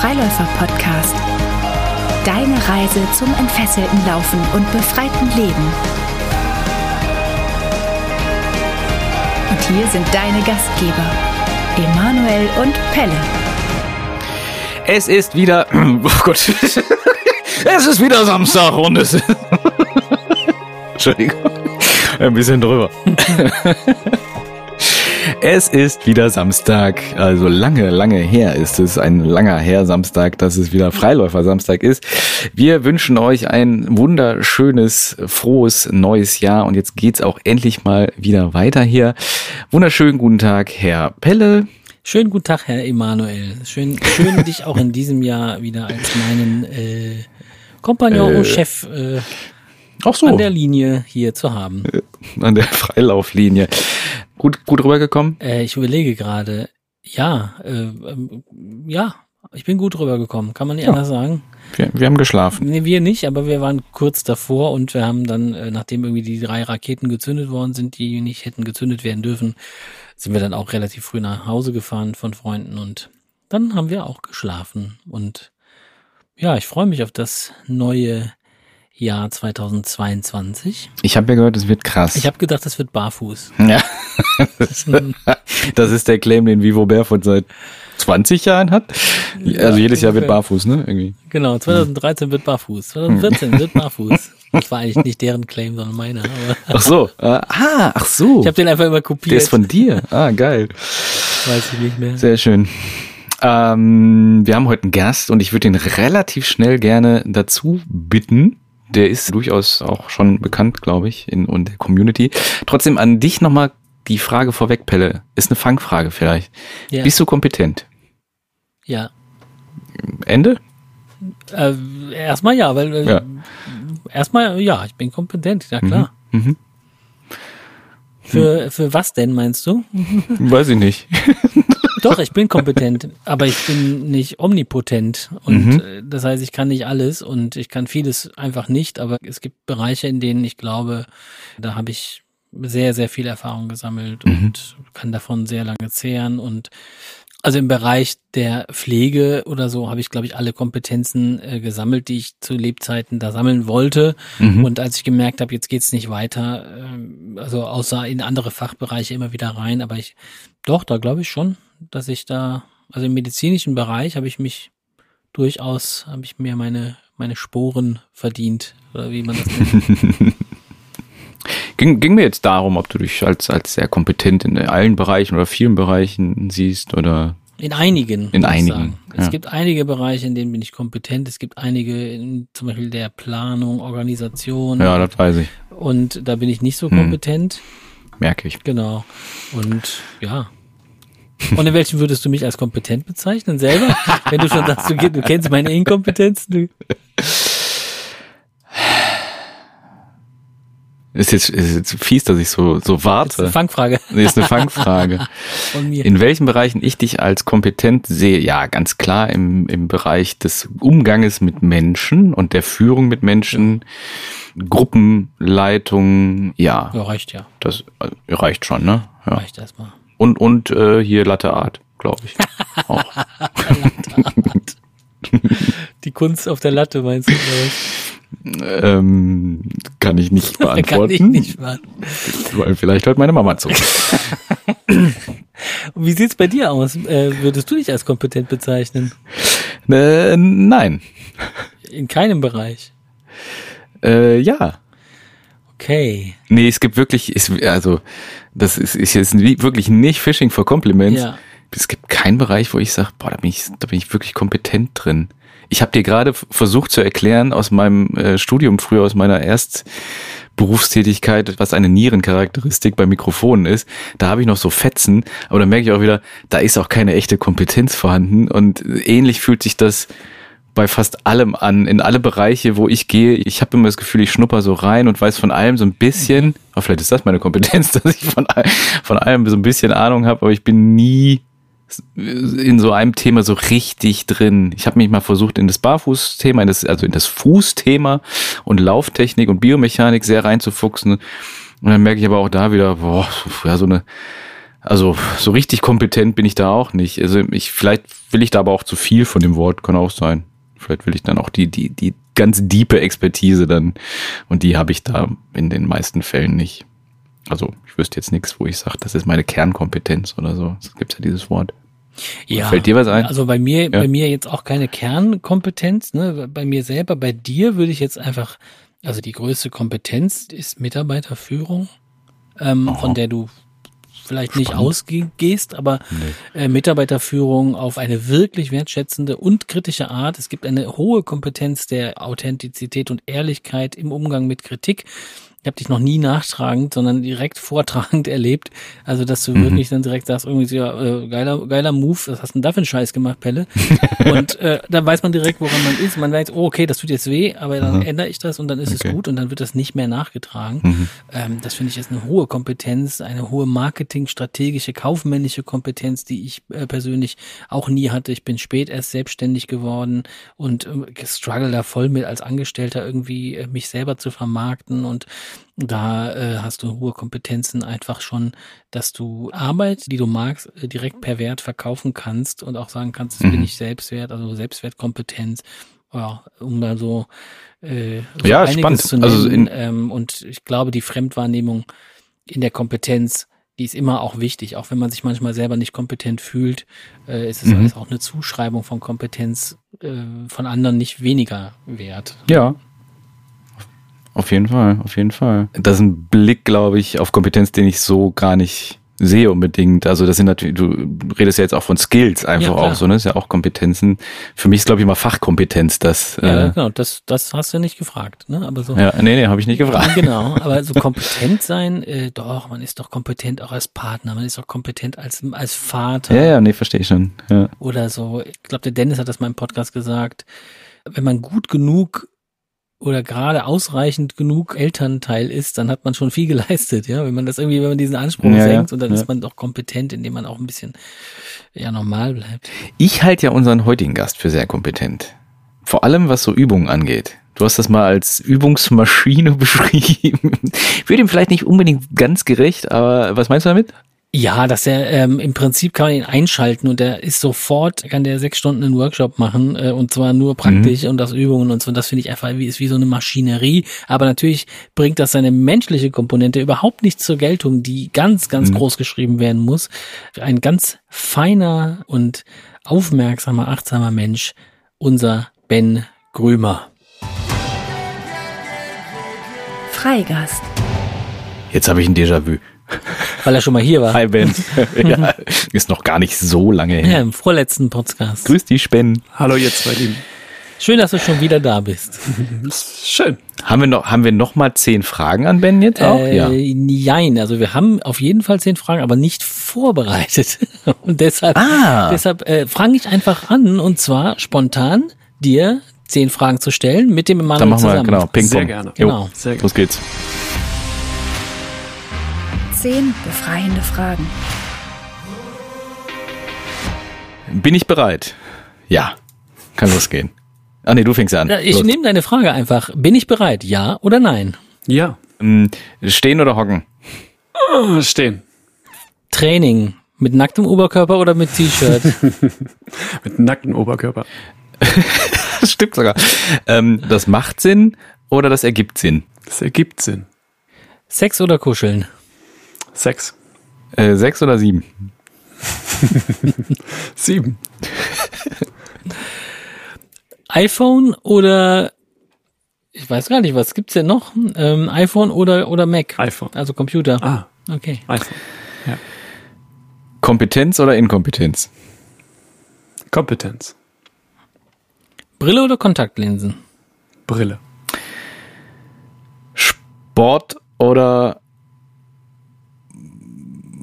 Freiläufer-Podcast. Deine Reise zum entfesselten Laufen und befreiten Leben. Und hier sind deine Gastgeber, Emanuel und Pelle. Es ist wieder, oh Gott, es ist wieder Samstag und es ist, Entschuldigung, ein bisschen drüber. Es ist wieder Samstag, also lange, lange her ist es, ein langer her Samstag, dass es wieder Freiläufer Samstag ist. Wir wünschen euch ein wunderschönes, frohes neues Jahr und jetzt geht's auch endlich mal wieder weiter hier. Wunderschönen guten Tag, Herr Pelle. Schönen guten Tag, Herr Emanuel. Schön, schön dich auch in diesem Jahr wieder als meinen äh, Kompagnon und Chef äh, Auch so, an der Linie hier zu haben. an der Freilauflinie. Gut, gut rübergekommen? Äh, ich überlege gerade, ja, äh, ähm, ja, ich bin gut rübergekommen, kann man nicht Ja. anders sagen. Wir, wir haben geschlafen. Nee, wir nicht, aber wir waren kurz davor und wir haben dann, äh, nachdem irgendwie die drei Raketen gezündet worden sind, die nicht hätten gezündet werden dürfen, sind wir dann auch relativ früh nach Hause gefahren von Freunden und dann haben wir auch geschlafen. Und ja, ich freue mich auf das neue Jahr 2022. Ich habe ja gehört, es wird krass. Ich habe gedacht, das wird barfuß. Ja. Das, ist der Claim, den Vivo Barefoot seit 20 Jahren hat. Also jedes Jahr wird barfuß, ne? Irgendwie. Genau, 2013 wird barfuß, 2014 wird barfuß. Das war eigentlich nicht deren Claim, sondern meiner. Ach so. Äh, ah, ach so. ich habe den einfach immer kopiert. Der ist von dir. Ah, geil. weiß ich nicht mehr. Sehr schön. Ähm, wir haben heute einen Gast und ich würde ihn relativ schnell gerne dazu bitten. Der ist durchaus auch schon bekannt, glaube ich, in, in der Community. Trotzdem an dich nochmal die Frage vorweg, Pelle. Ist eine Fangfrage vielleicht. Ja. Bist du kompetent? Ja. Ende? Äh, erstmal ja, weil äh, Ja. erstmal ja, ich bin kompetent, ja klar. Mhm. Für, für was denn meinst du? Weiß ich nicht. Doch, ich bin kompetent, aber ich bin nicht omnipotent. Und äh, das heißt, ich kann nicht alles und ich kann vieles einfach nicht, aber es gibt Bereiche, in denen ich glaube, da habe ich sehr, sehr viel Erfahrung gesammelt und kann davon sehr lange zehren. Und also im Bereich der Pflege oder so habe ich, glaube ich, alle Kompetenzen äh, gesammelt, die ich zu Lebzeiten da sammeln wollte. Und als ich gemerkt habe, jetzt geht's nicht weiter, ähm, also außer in andere Fachbereiche immer wieder rein, aber ich, doch, da glaube ich schon, dass ich da, also im medizinischen Bereich habe ich mich durchaus, habe ich mir meine, meine Sporen verdient, oder wie man das nennt. Ging, ging mir jetzt darum, ob du dich als, als sehr kompetent in allen Bereichen oder vielen Bereichen siehst oder In einigen. In einigen, ja. Es gibt einige Bereiche, in denen bin ich kompetent. Es gibt einige, in, zum Beispiel der Planung, Organisation. ja, das weiß ich. Und da bin ich nicht so Hm. kompetent. Merke ich. Genau. Und ja. Und in welchen würdest du mich als kompetent bezeichnen selber? Wenn du schon sagst, du, du kennst meine Inkompetenzen. Du, Ist jetzt, ist jetzt fies, dass ich so, so das ist eine warte. Fangfrage Nee, ist eine Fangfrage. von mir. In welchen Bereichen ich dich als kompetent sehe? Ja, ganz klar im, im Bereich des Umganges mit Menschen und der Führung mit Menschen, Gruppenleitung, ja, ja, reicht ja. das äh, reicht schon, ne? Ja. Reicht erstmal. Und, und äh, hier Latte Art, glaube ich. Auch. Die Kunst auf der Latte meinst du? ähm, kann ich nicht beantworten. Kann ich nicht machen. Weil vielleicht hört meine Mama zu. Wie sieht's bei dir aus? Äh, würdest du dich als kompetent bezeichnen? äh, nein. In keinem Bereich. Äh, ja. Okay. Nee, es gibt wirklich, ist, also das ist, ist jetzt wirklich nicht Fishing for Compliments. Ja. Es gibt keinen Bereich, wo ich sage, boah, da bin ich, da bin ich wirklich kompetent drin. Ich habe dir gerade versucht zu erklären aus meinem äh, Studium früher, aus meiner Erstberufstätigkeit, was eine Nierencharakteristik bei Mikrofonen ist. Da habe ich noch so Fetzen, aber da merke ich auch wieder, da ist auch keine echte Kompetenz vorhanden. Und ähnlich fühlt sich das bei fast allem an, in alle Bereiche, wo ich gehe. Ich habe immer das Gefühl, ich schnupper so rein und weiß von allem so ein bisschen, aber vielleicht ist das meine Kompetenz, dass ich von, von allem so ein bisschen Ahnung habe, aber ich bin nie in so einem Thema so richtig drin. Ich habe mich mal versucht, in das Barfußthema, in das, also in das Fußthema und Lauftechnik und Biomechanik sehr reinzufuchsen. Und dann merke ich aber auch da wieder, boah, ja, so eine Also so richtig kompetent bin ich da auch nicht. Also ich vielleicht will ich da aber auch zu viel von dem Wort, kann auch sein. Vielleicht will ich dann auch die die die ganz diepe Expertise dann und die habe ich da in den meisten Fällen nicht. Also ich wüsste jetzt nichts, wo ich sage, das ist meine Kernkompetenz oder so. Es gibt ja dieses Wort. Ja, Fällt dir was ein? Also bei mir, Ja. bei mir jetzt auch keine Kernkompetenz, ne? Bei mir selber, bei dir würde ich jetzt einfach, also die größte Kompetenz ist Mitarbeiterführung, ähm, von der du vielleicht nicht Spannend. ausgehst, aber äh, Mitarbeiterführung auf eine wirklich wertschätzende und kritische Art. Es gibt eine hohe Kompetenz der Authentizität und Ehrlichkeit im Umgang mit Kritik. Ich habe dich noch nie nachtragend, sondern direkt vortragend erlebt. Also, dass du Mhm. wirklich dann direkt sagst, irgendwie so, äh, geiler, geiler Move, was hast du denn da für einen Scheiß gemacht, Pelle? und äh, da weiß man direkt, woran man ist. Man weiß, oh, okay, das tut jetzt weh, aber dann Mhm. ändere ich das und dann ist Okay. es gut und dann wird das nicht mehr nachgetragen. Mhm. Ähm, das finde ich ist eine hohe Kompetenz, eine hohe Marketing, strategische, kaufmännische Kompetenz, die ich äh, persönlich auch nie hatte. Ich bin spät erst selbstständig geworden und äh, struggle da voll mit als Angestellter irgendwie äh, mich selber zu vermarkten und da äh, hast du hohe Kompetenzen einfach schon, dass du Arbeit, die du magst, äh, direkt per Wert verkaufen kannst und auch sagen kannst, das Mhm. bin ich selbstwert, also Selbstwertkompetenz. Ja, um da so, äh, so Ja, spannend. zu nennen. Also in- ähm, und ich glaube, die Fremdwahrnehmung in der Kompetenz, die ist immer auch wichtig, auch wenn man sich manchmal selber nicht kompetent fühlt, äh, ist es Mhm. alles auch eine Zuschreibung von Kompetenz äh, von anderen nicht weniger wert. Ja. Auf jeden Fall, auf jeden Fall. Das ist ein Blick, glaube ich, auf Kompetenz, den ich so gar nicht sehe unbedingt. Also das sind natürlich, du redest ja jetzt auch von Skills einfach Ja, auch so, ne? Das ist ja auch Kompetenzen. Für mich ist, glaube ich, immer Fachkompetenz, das. Ja, äh, genau, das, das hast du nicht gefragt, ne? Aber so. ja nee, nee, habe ich nicht gefragt. Genau, aber so kompetent sein, äh, doch, man ist doch kompetent auch als Partner, man ist auch kompetent als, als Vater Ja, ja, nee, verstehe ich schon. Ja. oder so. Ich glaube, der Dennis hat das mal im Podcast gesagt. Wenn man gut genug oder gerade ausreichend genug Elternteil ist, dann hat man schon viel geleistet, ja. Wenn man das irgendwie, wenn man diesen Anspruch Ja, senkt und dann ja. ist man doch kompetent, indem man auch ein bisschen ja normal bleibt. Ich halte ja unseren heutigen Gast für sehr kompetent. Vor allem, was so Übungen angeht. Du hast das mal als Übungsmaschine beschrieben. Wird ihm vielleicht nicht unbedingt ganz gerecht, aber was meinst du damit? Ja, dass er ähm, im Prinzip kann man ihn einschalten und er ist sofort, kann der sechs Stunden einen Workshop machen äh, und zwar nur praktisch und aus Übungen und so. Und das finde ich einfach wie ist wie so eine Maschinerie. Aber natürlich bringt das seine menschliche Komponente überhaupt nicht zur Geltung, die ganz, ganz groß geschrieben werden muss. Ein ganz feiner und aufmerksamer, achtsamer Mensch, unser Ben Grümer. Freigast. Jetzt habe ich ein Déjà-vu. Weil er schon mal hier war. Hi Ben. ja, ist noch gar nicht so lange her. Ja, im vorletzten Podcast. Grüß dich, Ben. Hallo ihr zwei Lieben. Schön, dass du schon wieder da bist. Schön. Haben wir noch, haben wir noch mal zehn Fragen an Ben jetzt auch? Äh, ja. Nein, also wir haben auf jeden Fall zehn Fragen, aber nicht vorbereitet. Und deshalb, Ah. deshalb äh, fange ich einfach an und zwar spontan dir zehn Fragen zu stellen mit dem Emanuel Dann machen wir, zusammen. genau, Ping-Pong. Sehr gerne. Jo, Genau. Sehr gerne. Los geht's. Zehn befreiende Fragen. Bin ich bereit? Ja. Kann losgehen. Ah nee, du fängst an. Ich Los. nehme deine Frage einfach. Bin ich bereit? Ja oder nein? Ja. Ähm, Stehen oder hocken? Ah, Stehen. Training mit nacktem Oberkörper oder mit T-Shirt? Mit nacktem Oberkörper. Das stimmt sogar. Ähm, das macht Sinn oder das ergibt Sinn? Das ergibt Sinn. Sex oder kuscheln? Sex. Äh, sechs oder sieben? Sieben. iPhone oder ich weiß gar nicht, was gibt's denn noch? Ähm, iPhone oder oder Mac? iPhone. Also Computer. Ah, Okay. iPhone. Ja. Kompetenz oder Inkompetenz? Kompetenz. Brille oder Kontaktlinsen? Brille. Sport oder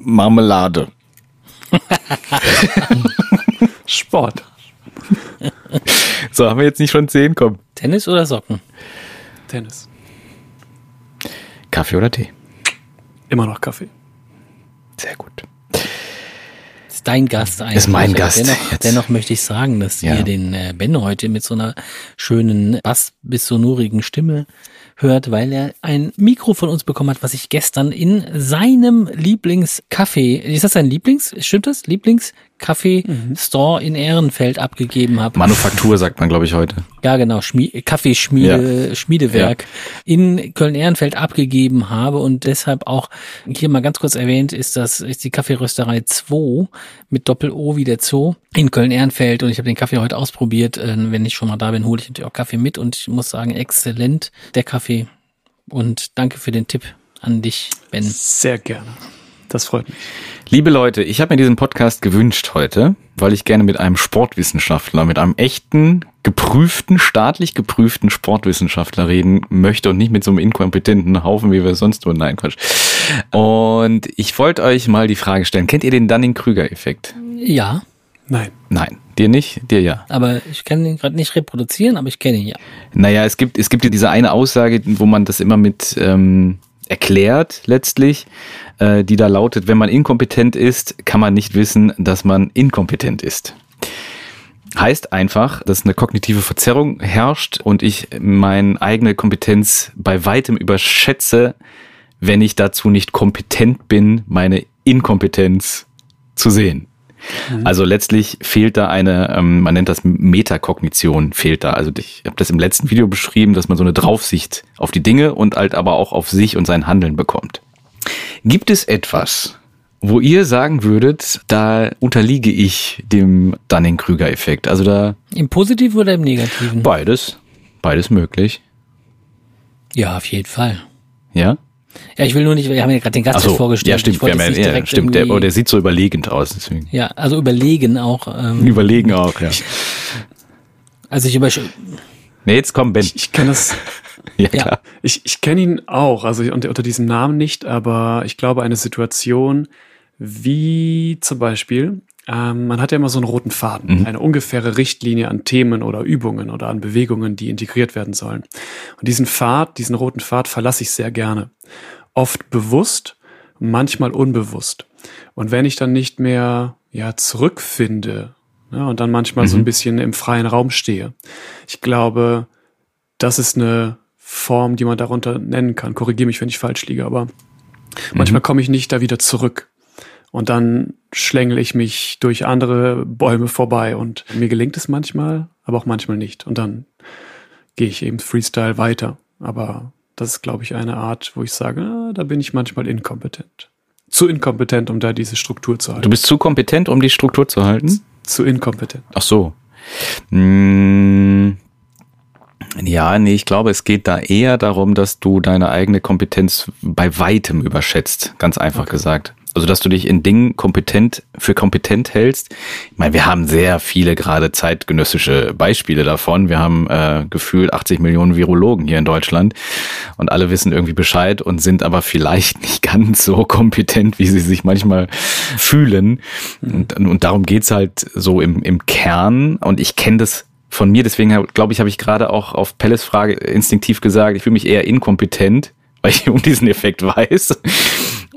Marmelade? Sport. So, haben wir jetzt nicht schon zehn? Komm. Tennis oder Socken? Tennis. Kaffee oder Tee? Immer noch Kaffee. Sehr gut. ist dein Gast eigentlich. Ist mein Gast Dennoch, jetzt. dennoch möchte ich sagen, dass Ja. ihr den äh, Ben heute mit so einer schönen Bass- bis sonorigen Stimme hört, weil er ein Mikro von uns bekommen hat, was ich gestern in seinem Lieblingscafé, ist das sein Lieblings, stimmt das? Lieblingskaffee-Store in Ehrenfeld abgegeben habe. Manufaktur sagt man, glaube ich, heute. Ja, genau, Schmie Kaffeeschmiede, Schmiedewerk in Köln-Ehrenfeld abgegeben habe und deshalb auch hier mal ganz kurz erwähnt ist das ist die Kaffeerösterei 2 mit Doppel-O wie der Zoo in Köln-Ehrenfeld und ich habe den Kaffee heute ausprobiert. Äh, Wenn ich schon mal da bin, hole ich natürlich auch Kaffee mit und ich muss sagen, exzellent der Kaffee und danke für den Tipp an dich, Ben. Sehr gerne. Das freut mich. Liebe Leute, ich habe mir diesen Podcast gewünscht heute, weil ich gerne mit einem Sportwissenschaftler, mit einem echten, geprüften, staatlich geprüften Sportwissenschaftler reden möchte und nicht mit so einem inkompetenten Haufen, wie wir sonst tun. Nein, Quatsch. Und ich wollte euch mal die Frage stellen, kennt ihr den Dunning-Krüger-Effekt? Ja, Nein. Nein, dir nicht, dir ja. aber ich kann ihn gerade nicht reproduzieren, aber ich kenne ihn ja. Naja, es gibt, es gibt ja diese eine Aussage, wo man das immer mit ähm, erklärt letztlich, äh, die da lautet, wenn man inkompetent ist, kann man nicht wissen, dass man inkompetent ist. Heißt einfach, dass eine kognitive Verzerrung herrscht und ich meine eigene Kompetenz bei weitem überschätze, wenn ich dazu nicht kompetent bin, meine Inkompetenz zu sehen. Also letztlich fehlt da eine, ähm, man nennt das Metakognition, fehlt da. Also ich habe das im letzten Video beschrieben, dass man so eine Draufsicht auf die Dinge und halt aber auch auf sich und sein Handeln bekommt. Gibt es etwas, wo ihr sagen würdet, da unterliege ich dem Dunning-Krüger-Effekt? Also da Im Positiven oder im Negativen? beides, beides möglich. Ja, auf jeden Fall. Ja? Ja, ich will nur nicht, wir haben ja gerade den Gast so, vorgestellt. ja stimmt, Ich wollte wir haben ja, ja, stimmt, der, oh, der sieht so überlegend aus, deswegen. Ja, also überlegen auch. Ähm, Überlegen auch, ja. also ich über Nee, jetzt komm, Ben. Ich, ich kenne das. Ja, Ja. klar. Ich, ich kenne ihn auch, also unter, unter diesem Namen nicht, aber ich glaube eine Situation wie zum Beispiel, ähm, man hat ja immer so einen roten Faden, eine ungefähre Richtlinie an Themen oder Übungen oder an Bewegungen, die integriert werden sollen. Und diesen Pfad, diesen roten Pfad verlasse ich sehr gerne. Oft bewusst, manchmal unbewusst. Und wenn ich dann nicht mehr ja, zurückfinde ja, und dann manchmal so ein bisschen im freien Raum stehe, ich glaube, das ist eine Form, die man darunter nennen kann. Korrigiere mich, wenn ich falsch liege, aber manchmal komme ich nicht da wieder zurück. Und dann schlängel ich mich durch andere Bäume vorbei und mir gelingt es manchmal, aber auch manchmal nicht. Und dann gehe ich eben Freestyle weiter. Aber das ist, glaube ich, eine Art, wo ich sage, ah, da bin ich manchmal inkompetent. Zu inkompetent, um da diese Struktur zu Du halten. bist zu kompetent, um die Struktur zu halten? Zu inkompetent. Ach so. Mm, Ja, nee, ich glaube, es geht da eher darum, dass du deine eigene Kompetenz bei weitem überschätzt, ganz einfach gesagt. Also, dass du dich in Dingen kompetent für kompetent hältst. Ich meine, wir haben sehr viele gerade zeitgenössische Beispiele davon. Wir haben äh, gefühlt 80 Millionen Virologen hier in Deutschland und alle wissen irgendwie Bescheid und sind aber vielleicht nicht ganz so kompetent, wie sie sich manchmal fühlen. Und, und darum geht's halt so im, im Kern. Und ich kenne das von mir, deswegen glaube ich, habe ich gerade auch auf Pelles Frage instinktiv gesagt, ich fühle mich eher inkompetent, weil ich um diesen Effekt weiß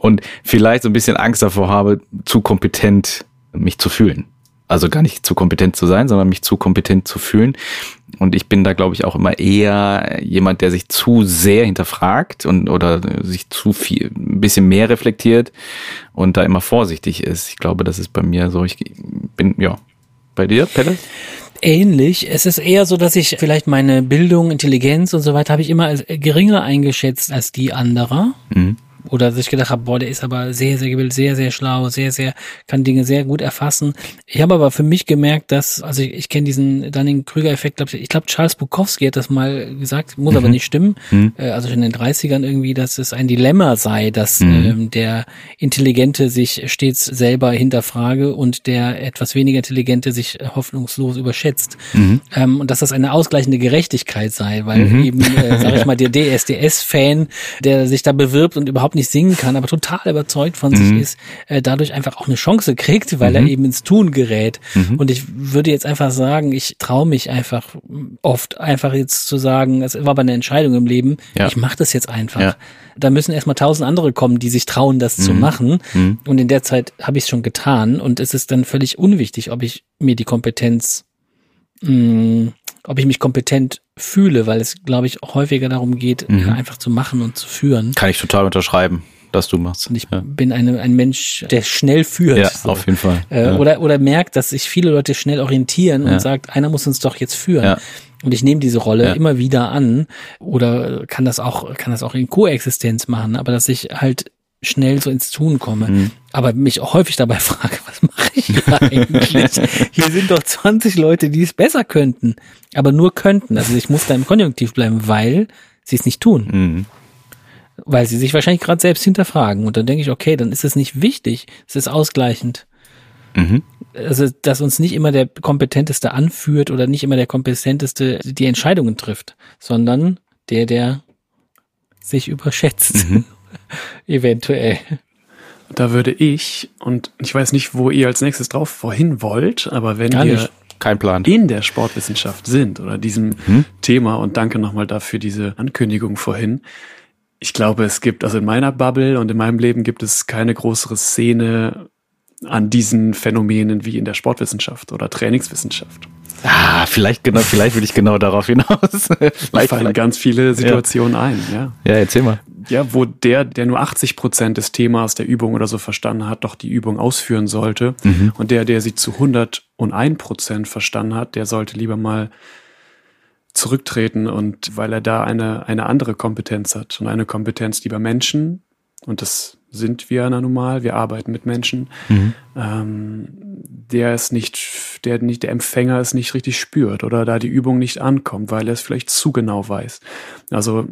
und vielleicht so ein bisschen Angst davor habe, zu kompetent mich zu fühlen. Also gar nicht zu kompetent zu sein, sondern mich zu kompetent zu fühlen. Und ich bin da, glaube ich, auch immer eher jemand, der sich zu sehr hinterfragt und oder sich zu viel, ein bisschen mehr reflektiert und da immer vorsichtig ist. Ich glaube, das ist bei mir so. Ich bin, ja. Bei dir, Pelle? ähnlich. Es ist eher so, dass ich vielleicht meine Bildung, Intelligenz und so weiter habe ich immer als geringer eingeschätzt als die anderer. Mhm. Oder dass ich gedacht habe, boah, der ist aber sehr, sehr gebildet, sehr, sehr schlau, sehr, sehr, kann Dinge sehr gut erfassen. Ich habe aber für mich gemerkt, dass, also ich, ich kenne diesen Dunning-Krüger-Effekt, glaub ich, ich glaube, Charles Bukowski hat das mal gesagt, muss aber nicht stimmen, äh, also schon in den 30ern irgendwie, dass es ein Dilemma sei, dass ähm, der Intelligente sich stets selber hinterfrage und der etwas weniger Intelligente sich hoffnungslos überschätzt. Ähm, und dass das eine ausgleichende Gerechtigkeit sei, weil eben, äh, sag ich mal, der DSDS-Fan, der sich da bewirbt und überhaupt überhaupt nicht singen kann, aber total überzeugt von sich Mhm. ist, äh, dadurch einfach auch eine Chance kriegt, weil Mhm. er eben ins Tun gerät. Mhm. Und ich würde jetzt einfach sagen, ich traue mich einfach oft einfach jetzt zu sagen, es war aber eine Entscheidung im Leben, Ja. ich mache das jetzt einfach. Ja. Da müssen erstmal tausend andere kommen, die sich trauen, das zu Mhm. machen. Mhm. Und in der Zeit habe ich es schon getan und es ist dann völlig unwichtig, ob ich mir die Kompetenz, mh, ob ich mich kompetent fühle, weil es, glaube ich, häufiger darum geht, Mhm. einfach zu machen und zu führen. Kann ich total unterschreiben, dass du machst. Und ich ja. bin eine, ein Mensch, der schnell führt. ja, so. auf jeden Fall. Äh, ja. oder, oder merkt, dass sich viele Leute schnell orientieren Ja. und sagt, einer muss uns doch jetzt führen. Und ich nehme diese Rolle immer wieder an oder kann das auch, kann das auch in Koexistenz machen, aber dass ich halt schnell so ins Tun komme. Mhm. Aber mich auch häufig dabei frage, was mache ich eigentlich? Hier sind doch 20 Leute, die es besser könnten, aber nur könnten. Also ich muss da im Konjunktiv bleiben, weil sie es nicht tun Mhm. weil sie sich wahrscheinlich gerade selbst hinterfragen. Und dann denke ich, okay, dann ist es nicht wichtig, es ist ausgleichend. Mhm. Also, dass uns nicht immer der Kompetenteste anführt oder nicht immer der Kompetenteste die Entscheidungen trifft, sondern der, der sich überschätzt. Eventuell. Da würde ich, und ich weiß nicht, wo ihr als nächstes drauf vorhin wollt, aber wenn Gar wir nicht. Kein Plan. in der Sportwissenschaft sind oder diesem Mhm. Thema und danke nochmal dafür diese Ankündigung vorhin. Ich glaube, es gibt, also in meiner Bubble und in meinem Leben gibt es keine größere Szene an diesen Phänomenen wie in der Sportwissenschaft oder Trainingswissenschaft. Ah, vielleicht genau, vielleicht will ich genau darauf hinaus. Da vielleicht, fallen vielleicht. ganz viele Situationen ein, ja. Ja, erzähl mal. Ja, wo der, der nur 80 Prozent des Themas der Übung oder so verstanden hat, doch die Übung ausführen sollte. Mhm. Und der, der sie zu 101 Prozent verstanden hat, der sollte lieber mal zurücktreten und weil er da eine, eine andere Kompetenz hat und eine Kompetenz, die bei Menschen, und das sind wir ja nun mal, wir arbeiten mit Menschen, Mhm. ähm, der es nicht, der nicht, der Empfänger es nicht richtig spürt oder da die Übung nicht ankommt, weil er es vielleicht zu genau weiß. Also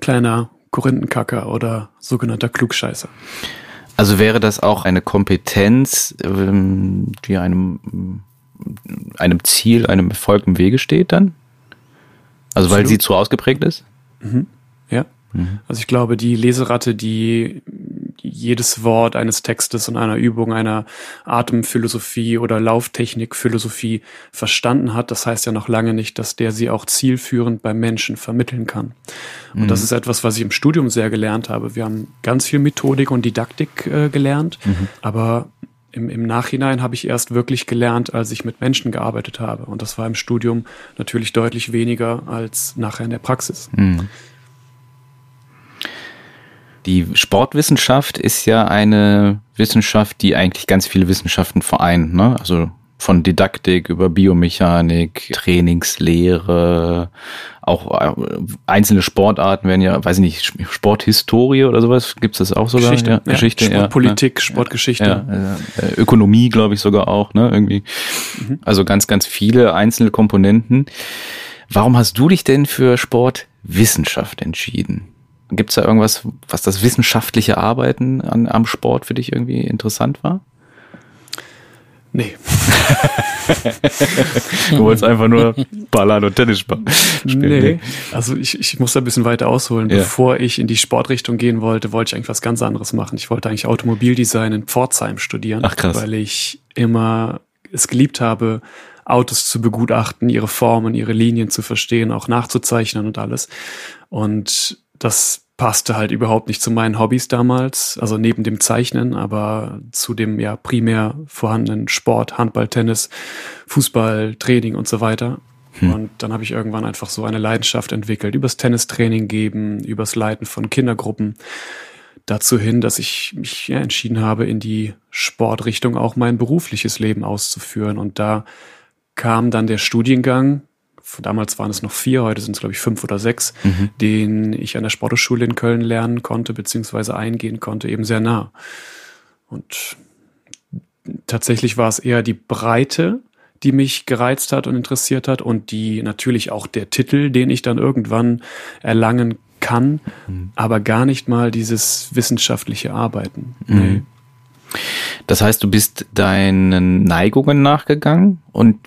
kleiner Korinthenkacker oder sogenannter Klugscheißer. Also wäre das auch eine Kompetenz, ähm, die einem, einem Ziel, einem Erfolg im Wege steht dann? Also weil Absolut. sie zu ausgeprägt ist? Ja. Also ich glaube, die Leseratte, die jedes Wort eines Textes und einer Übung, einer Atemphilosophie oder Lauftechnikphilosophie verstanden hat, das heißt ja noch lange nicht, dass der sie auch zielführend beim Menschen vermitteln kann. Und das ist etwas, was ich im Studium sehr gelernt habe. Wir haben ganz viel Methodik und Didaktik äh, gelernt, aber im, im Nachhinein habe ich erst wirklich gelernt, als ich mit Menschen gearbeitet habe. Und das war im Studium natürlich deutlich weniger als nachher in der Praxis. Mhm. Die Sportwissenschaft ist ja eine Wissenschaft, die eigentlich ganz viele Wissenschaften vereint. Ne? Also von Didaktik über Biomechanik, Trainingslehre, auch äh, einzelne Sportarten werden ja, weiß ich nicht, Sporthistorie oder sowas, gibt's das auch sogar? Geschichte, ja, ja, Geschichte, Sportpolitik, Sportgeschichte. ja, äh, Ökonomie, glaube ich, sogar auch, ne? Irgendwie. Also ganz, ganz viele einzelne Komponenten. Warum hast du dich denn für Sportwissenschaft entschieden? Gibt es da irgendwas, was das wissenschaftliche Arbeiten an, am Sport für dich irgendwie interessant war? Nee. Du wolltest einfach nur ballern und Tennis spielen. Nee. Also ich, ich muss da ein bisschen weiter ausholen. Ja. Bevor ich in die Sportrichtung gehen wollte, wollte ich eigentlich was ganz anderes machen. Ich wollte eigentlich Automobildesign in Pforzheim studieren. Ach, krass. Weil ich immer es geliebt habe, Autos zu begutachten, ihre Formen, ihre Linien zu verstehen, auch nachzuzeichnen und alles. Und das passte halt überhaupt nicht zu meinen Hobbys damals, also neben dem Zeichnen, aber zu dem ja primär vorhandenen Sport, Handball, Tennis, Fußball, Training und so weiter. Und dann habe ich irgendwann einfach so eine Leidenschaft entwickelt, übers Tennistraining geben, übers Leiten von Kindergruppen, dazu hin, dass ich mich ja, entschieden habe, in die Sportrichtung auch mein berufliches Leben auszuführen. Und da kam dann der Studiengang, damals waren es noch vier, heute sind es glaube ich fünf oder sechs, den ich an der Sporthochschule in Köln lernen konnte, beziehungsweise eingehen konnte, eben sehr nah. Und tatsächlich war es eher die Breite, die mich gereizt hat und interessiert hat und die natürlich auch der Titel, den ich dann irgendwann erlangen kann, aber gar nicht mal dieses wissenschaftliche Arbeiten. Nee. Das heißt, du bist deinen Neigungen nachgegangen und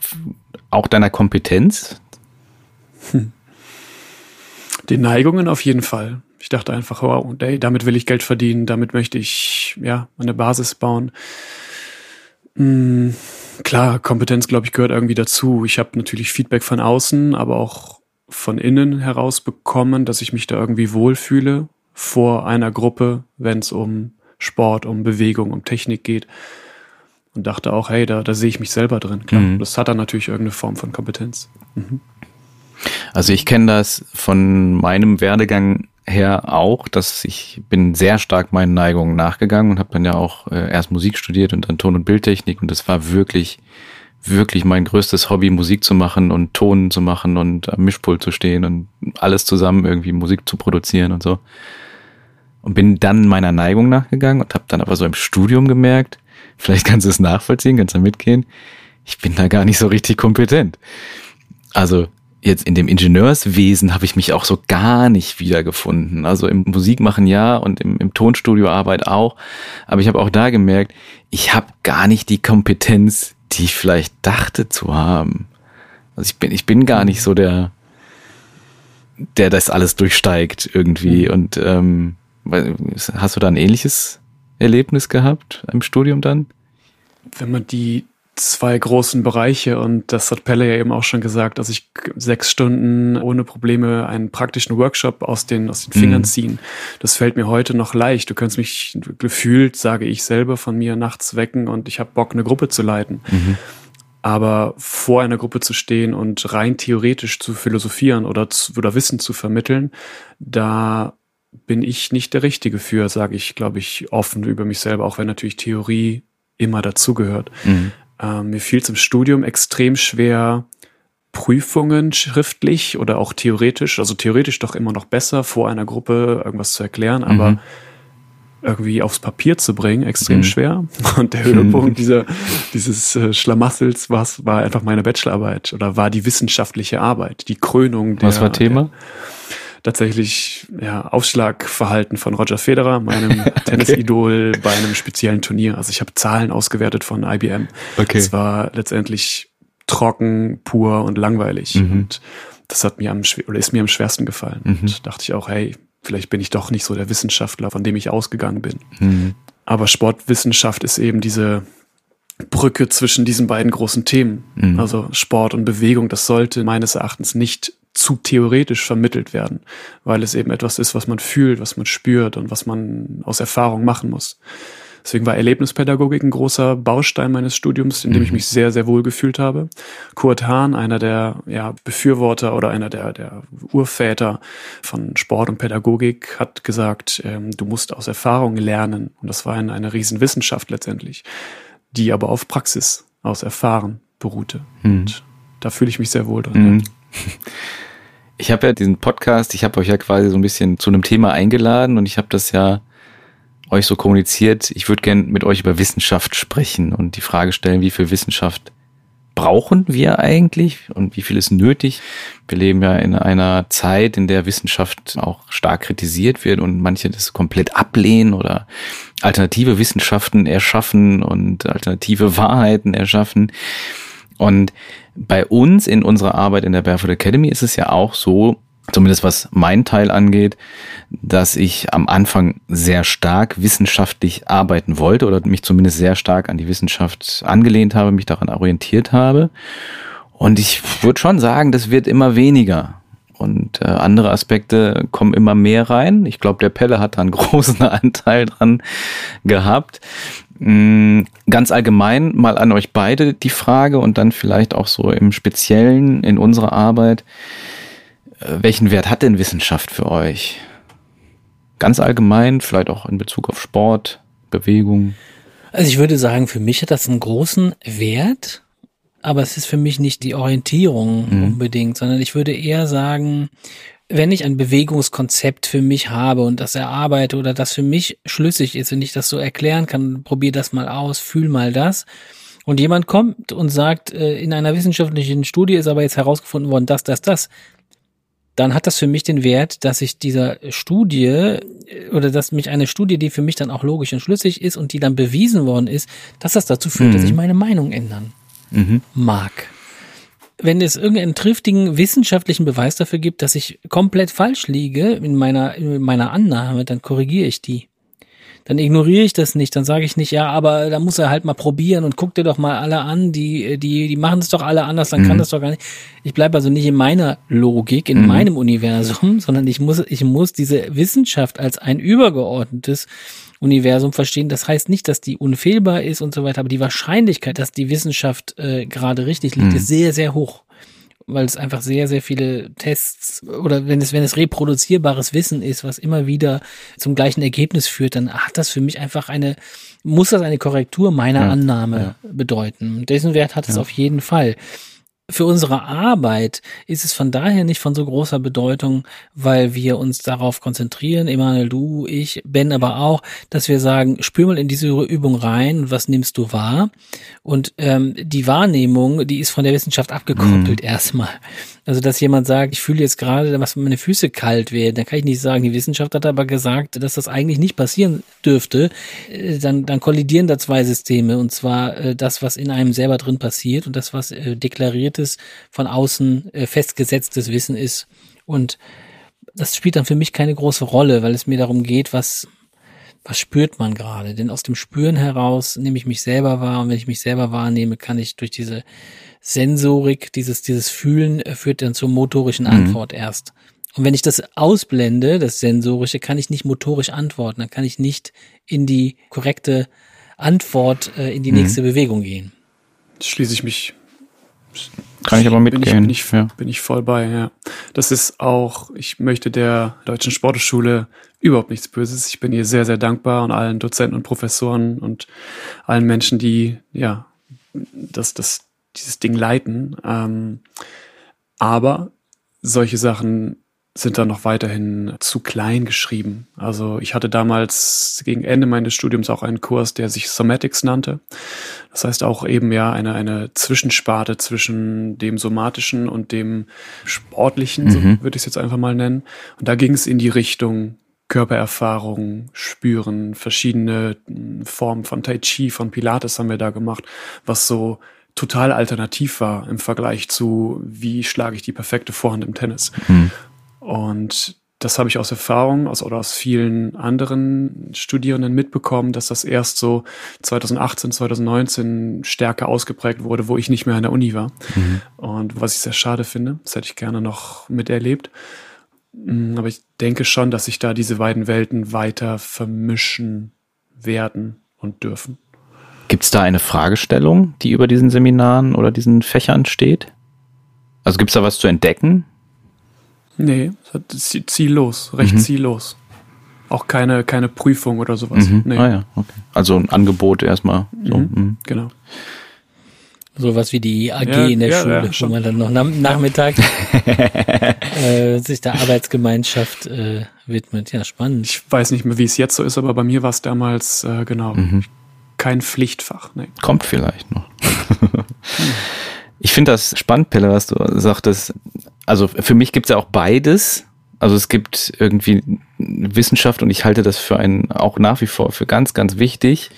auch deiner Kompetenz? Den Neigungen auf jeden Fall. Ich dachte einfach, wow, ey, damit will ich Geld verdienen, damit möchte ich ja eine Basis bauen. Hm, klar, Kompetenz, glaube ich, gehört irgendwie dazu. Ich habe natürlich Feedback von außen, aber auch von innen heraus bekommen, dass ich mich da irgendwie wohlfühle vor einer Gruppe, wenn es um Sport, um Bewegung, um Technik geht. Und dachte auch, hey, da, da sehe ich mich selber drin. Klar, mhm. das hat dann natürlich irgendeine Form von Kompetenz. Mhm. Also ich kenne das von meinem Werdegang her auch, dass ich bin sehr stark meinen Neigungen nachgegangen und habe dann ja auch äh, erst Musik studiert und dann Ton- und Bildtechnik und das war wirklich, wirklich mein größtes Hobby, Musik zu machen und Ton zu machen und am Mischpult zu stehen und alles zusammen irgendwie Musik zu produzieren und so. Und bin dann meiner Neigung nachgegangen und habe dann aber so im Studium gemerkt, vielleicht kannst du es nachvollziehen, kannst du mitgehen, ich bin da gar nicht so richtig kompetent. Also jetzt in dem Ingenieurswesen habe ich mich auch so gar nicht wiedergefunden. Also im Musikmachen ja und im, im Tonstudioarbeit auch. Aber ich habe auch da gemerkt, ich habe gar nicht die Kompetenz, die ich vielleicht dachte zu haben. Also ich bin, ich bin gar nicht so der, der das alles durchsteigt irgendwie. Mhm. Und ähm, hast du da ein ähnliches Erlebnis gehabt im Studium dann? Wenn man die zwei großen Bereiche und das hat Pelle ja eben auch schon gesagt, dass ich sechs Stunden ohne Probleme einen praktischen Workshop aus den, aus den Fingern mhm. ziehen. Das fällt mir heute noch leicht. Du könntest mich gefühlt, sage ich selber, von mir nachts wecken und ich habe Bock, eine Gruppe zu leiten. Mhm. Aber vor einer Gruppe zu stehen und rein theoretisch zu philosophieren oder, zu, oder Wissen zu vermitteln, da bin ich nicht der Richtige für, sage ich, glaube ich, offen über mich selber, auch wenn natürlich Theorie immer dazugehört. Mhm. Ähm, mir fiel es im Studium extrem schwer, Prüfungen schriftlich oder auch theoretisch, also theoretisch doch immer noch besser, vor einer Gruppe irgendwas zu erklären, aber mhm. irgendwie aufs Papier zu bringen, extrem mhm. schwer. Und der Höhepunkt dieser, dieses äh, Schlamassels war, war einfach meine Bachelorarbeit oder war die wissenschaftliche Arbeit, die Krönung der. Was war Thema? Der, tatsächlich ja, Aufschlagverhalten von Roger Federer, meinem Tennisidol bei einem speziellen Turnier. Also ich habe Zahlen ausgewertet von IBM. Okay. Es war letztendlich trocken, pur und langweilig. Mhm. Und das hat mir am oder ist mir am schwersten gefallen. Mhm. Und dachte ich auch, hey, vielleicht bin ich doch nicht so der Wissenschaftler, von dem ich ausgegangen bin. Mhm. Aber Sportwissenschaft ist eben diese Brücke zwischen diesen beiden großen Themen. Mhm. Also Sport und Bewegung, das sollte meines Erachtens nicht zu theoretisch vermittelt werden, weil es eben etwas ist, was man fühlt, was man spürt und was man aus Erfahrung machen muss. Deswegen war Erlebnispädagogik ein großer Baustein meines Studiums, in dem ich mhm. mich sehr, sehr wohl gefühlt habe. Kurt Hahn, einer der ja, Befürworter oder einer der, der Urväter von Sport und Pädagogik, hat gesagt, ähm, du musst aus Erfahrung lernen. Und das war eine, eine Riesenwissenschaft letztendlich, die aber auf Praxis aus Erfahren beruhte. Mhm. Und da fühle ich mich sehr wohl drin. Mhm. Ich habe ja diesen Podcast, ich habe euch ja quasi so ein bisschen zu einem Thema eingeladen und ich habe das ja euch so kommuniziert, ich würde gern mit euch über Wissenschaft sprechen und die Frage stellen, wie viel Wissenschaft brauchen wir eigentlich und wie viel ist nötig? Wir leben ja in einer Zeit, in der Wissenschaft auch stark kritisiert wird und manche das komplett ablehnen oder alternative Wissenschaften erschaffen und alternative Wahrheiten erschaffen. Und bei uns in unserer Arbeit in der Barefoot Academy ist es ja auch so, zumindest was mein Teil angeht, dass ich am Anfang sehr stark wissenschaftlich arbeiten wollte oder mich zumindest sehr stark an die Wissenschaft angelehnt habe, mich daran orientiert habe. Und ich würde schon sagen, das wird immer weniger. Und äh, andere Aspekte kommen immer mehr rein. Ich glaube, der Pelle hat da einen großen Anteil dran gehabt. Mm, ganz allgemein mal an euch beide die Frage und dann vielleicht auch so im Speziellen in unserer Arbeit. Äh, welchen Wert hat denn Wissenschaft für euch? Ganz allgemein, vielleicht auch in Bezug auf Sport, Bewegung. Also ich würde sagen, für mich hat das einen großen Wert, aber es ist für mich nicht die Orientierung mhm. unbedingt, sondern ich würde eher sagen, wenn ich ein Bewegungskonzept für mich habe und das erarbeite oder das für mich schlüssig ist und ich das so erklären kann, probier das mal aus, fühl mal das. Und jemand kommt und sagt, äh, in einer wissenschaftlichen Studie ist aber jetzt herausgefunden worden, das, das, das. Dann hat das für mich den Wert, dass ich dieser Studie äh, oder dass mich eine Studie, die für mich dann auch logisch und schlüssig ist und die dann bewiesen worden ist, dass das dazu führt, mhm. dass ich meine Meinung ändern mhm. mag. Wenn es irgendeinen triftigen wissenschaftlichen Beweis dafür gibt, dass ich komplett falsch liege in meiner, in meiner Annahme, dann korrigiere ich die. Dann ignoriere ich das nicht, dann sage ich nicht, ja, aber da muss er halt mal probieren und guck dir doch mal alle an, die, die, die machen es doch alle anders, dann mhm. kann das doch gar nicht. Ich bleibe also nicht in meiner Logik, in mhm. meinem Universum, sondern ich muss, ich muss diese Wissenschaft als ein übergeordnetes Universum verstehen. Das heißt nicht, dass die unfehlbar ist und so weiter, aber die Wahrscheinlichkeit, dass die Wissenschaft äh, gerade richtig liegt, mhm. ist sehr, sehr hoch. Weil es einfach sehr, sehr viele Tests oder wenn es, wenn es reproduzierbares Wissen ist, was immer wieder zum gleichen Ergebnis führt, dann hat das für mich einfach eine, muss das eine Korrektur meiner ja, Annahme ja. bedeuten. Dessen Wert hat es auf jeden Fall für unsere Arbeit ist es von daher nicht von so großer Bedeutung, weil wir uns darauf konzentrieren, Emanuel, du, ich, Ben aber auch, dass wir sagen, spür mal in diese Übung rein, was nimmst du wahr? Und ähm, die Wahrnehmung, die ist von der Wissenschaft abgekoppelt mhm. erstmal. Also, dass jemand sagt, ich fühle jetzt gerade, dass meine Füße kalt werden, dann kann ich nicht sagen, die Wissenschaft hat aber gesagt, dass das eigentlich nicht passieren dürfte. Äh, dann, dann kollidieren da zwei Systeme, und zwar äh, das, was in einem selber drin passiert und das, was äh, deklariertes, von außen festgesetztes Wissen ist. Und das spielt dann für mich keine große Rolle, weil es mir darum geht, was, was spürt man gerade? Denn aus dem Spüren heraus nehme ich mich selber wahr und wenn ich mich selber wahrnehme, kann ich durch diese Sensorik, dieses, dieses Fühlen äh, führt dann zur motorischen mhm. Antwort mhm. erst. Und wenn ich das ausblende, das Sensorische, kann ich nicht motorisch antworten, dann kann ich nicht in die korrekte Antwort, äh, in die mhm. nächste Bewegung gehen. Schließe ich mich. Kann ich aber mitgehen. Bin ich, bin ich, ja. bin ich voll bei, ja. Das ist auch, ich möchte der Deutschen Sportschule überhaupt nichts Böses. Ich bin ihr sehr, sehr dankbar und allen Dozenten und Professoren und allen Menschen, die, ja, das, das dieses Ding leiten. Ähm, aber solche Sachen sind dann noch weiterhin zu klein geschrieben. Also ich hatte damals gegen Ende meines Studiums auch einen Kurs, der sich Somatics nannte. Das heißt auch eben ja eine, eine Zwischensparte zwischen dem somatischen und dem sportlichen, mhm. so würde ich es jetzt einfach mal nennen. Und da ging es in die Richtung Körpererfahrung, Spüren, verschiedene Formen von Tai Chi, von Pilates haben wir da gemacht, was so total alternativ war im Vergleich zu, wie schlage ich die perfekte Vorhand im Tennis. Mhm. Und das habe ich aus Erfahrung aus, oder aus vielen anderen Studierenden mitbekommen, dass das erst so 2018, 2019 stärker ausgeprägt wurde, wo ich nicht mehr an der Uni war. Mhm. Und was ich sehr schade finde, das hätte ich gerne noch miterlebt. Mm, aber ich denke schon, dass sich da diese beiden Welten weiter vermischen werden und dürfen. Gibt es da eine Fragestellung, die über diesen Seminaren oder diesen Fächern steht? Also gibt es da was zu entdecken? Nee, ziellos, recht mhm. ziellos. Auch keine, keine Prüfung oder sowas. Mhm. Nee. Ah ja, okay. Also ein Angebot erstmal. So. Mhm. mhm. Genau. Sowas wie die AG ja, in der ja, Schule, ja, wo man dann noch am Nachmittag äh, sich der Arbeitsgemeinschaft äh, widmet. Ja, spannend. Ich weiß nicht mehr, wie es jetzt so ist, aber bei mir war es damals äh, genau. Mhm kein Pflichtfach. Nee. Kommt vielleicht noch. ich finde das spannend, Pelle, was du sagtest. Also für mich gibt es ja auch beides. Also es gibt irgendwie Wissenschaft und ich halte das für ein, auch nach wie vor für ganz, ganz wichtig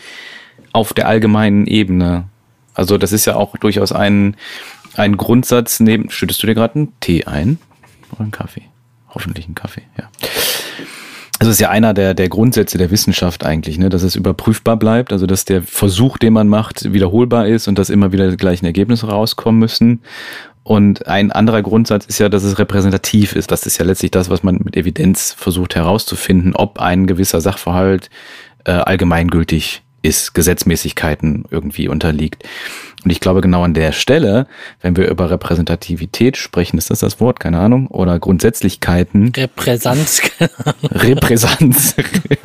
auf der allgemeinen Ebene. Also das ist ja auch durchaus ein, ein Grundsatz neben, schüttest du dir gerade einen Tee ein? Oder einen Kaffee? Hoffentlich einen Kaffee, ja. Also ist ja einer der, der Grundsätze der Wissenschaft eigentlich, ne, dass es überprüfbar bleibt, also dass der Versuch, den man macht, wiederholbar ist und dass immer wieder die gleichen Ergebnisse rauskommen müssen. Und ein anderer Grundsatz ist ja, dass es repräsentativ ist. Das ist ja letztlich das, was man mit Evidenz versucht herauszufinden, ob ein gewisser Sachverhalt äh, allgemeingültig ist, Gesetzmäßigkeiten irgendwie unterliegt. Und ich glaube, genau an der Stelle, wenn wir über Repräsentativität sprechen, ist das das Wort, keine Ahnung, oder Grundsätzlichkeiten. Repräsanz. Repräsanz.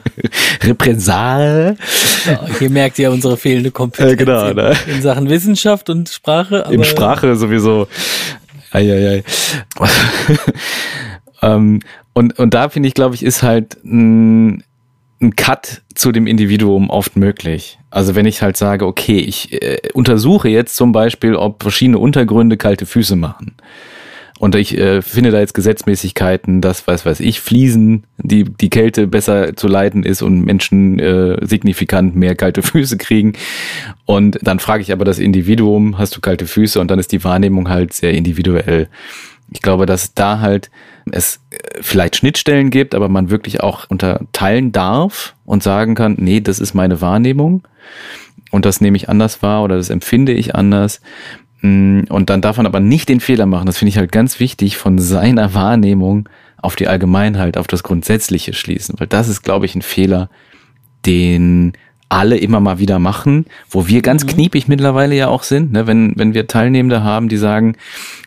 Repräsal. Ja, hier merkt ihr unsere fehlende Kompetenz äh, genau, ne? in Sachen Wissenschaft und Sprache. in Sprache sowieso. Eieiei. ähm, und, und da finde ich, glaube ich, ist halt ein ein Cut zu dem Individuum oft möglich. Also wenn ich halt sage, okay, ich äh, untersuche jetzt zum Beispiel, ob verschiedene Untergründe kalte Füße machen. und ich äh, finde da jetzt Gesetzmäßigkeiten, dass, weiß weiß ich, Fliesen, die, die Kälte besser zu leiten ist und Menschen äh, signifikant mehr kalte Füße kriegen. Und dann frage ich aber das Individuum, hast du kalte Füße? Und dann ist die Wahrnehmung halt sehr individuell. Ich glaube, dass da halt es äh, vielleicht Schnittstellen gibt, aber man wirklich auch unterteilen darf und sagen kann, nee, das ist meine Wahrnehmung und das nehme ich anders wahr oder das empfinde ich anders. Mm, und dann darf man aber nicht den Fehler machen, das finde ich halt ganz wichtig, von seiner Wahrnehmung auf die Allgemeinheit, auf das Grundsätzliche schließen, weil das ist, glaube ich, ein Fehler, den alle immer mal wieder machen, wo wir ganz mhm. kniepig mittlerweile ja auch sind, ne? wenn, wenn wir Teilnehmende haben, die sagen,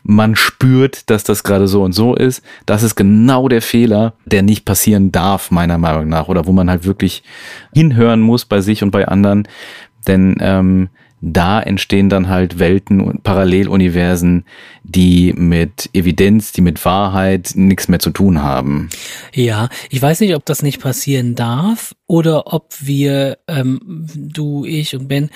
man spürt, dass das gerade so und so ist, das ist genau der Fehler, der nicht passieren darf, meiner Meinung nach, oder wo man halt wirklich hinhören muss bei sich und bei anderen, denn ähm, da entstehen dann halt Welten und Paralleluniversen, die mit Evidenz, die mit Wahrheit nichts mehr zu tun haben. Ja, ich weiß nicht, ob das nicht passieren darf oder ob wir, ähm, du, ich und Ben,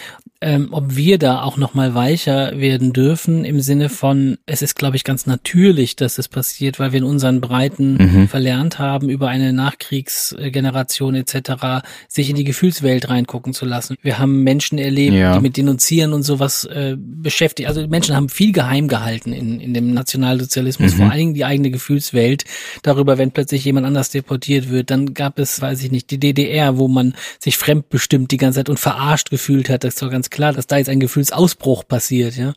ähm, ob wir da auch noch mal weicher werden dürfen im Sinne von, es ist, glaube ich, ganz natürlich, dass es passiert, weil wir in unseren Breiten mhm. verlernt haben, über eine Nachkriegsgeneration etc. sich in die Gefühlswelt reingucken zu lassen. Wir haben Menschen erlebt, ja. die mit Denunzieren und sowas äh, beschäftigt. Also Menschen haben viel geheim gehalten in, in dem Nationalsozialismus, mhm. vor allen Dingen die eigene Gefühlswelt. Darüber, wenn plötzlich jemand anders deportiert wird, dann gab es, weiß ich nicht, die DDR, wo man sich fremdbestimmt die ganze Zeit und verarscht gefühlt hat. Das war ganz klar, dass da jetzt ein Gefühlsausbruch passiert, ja.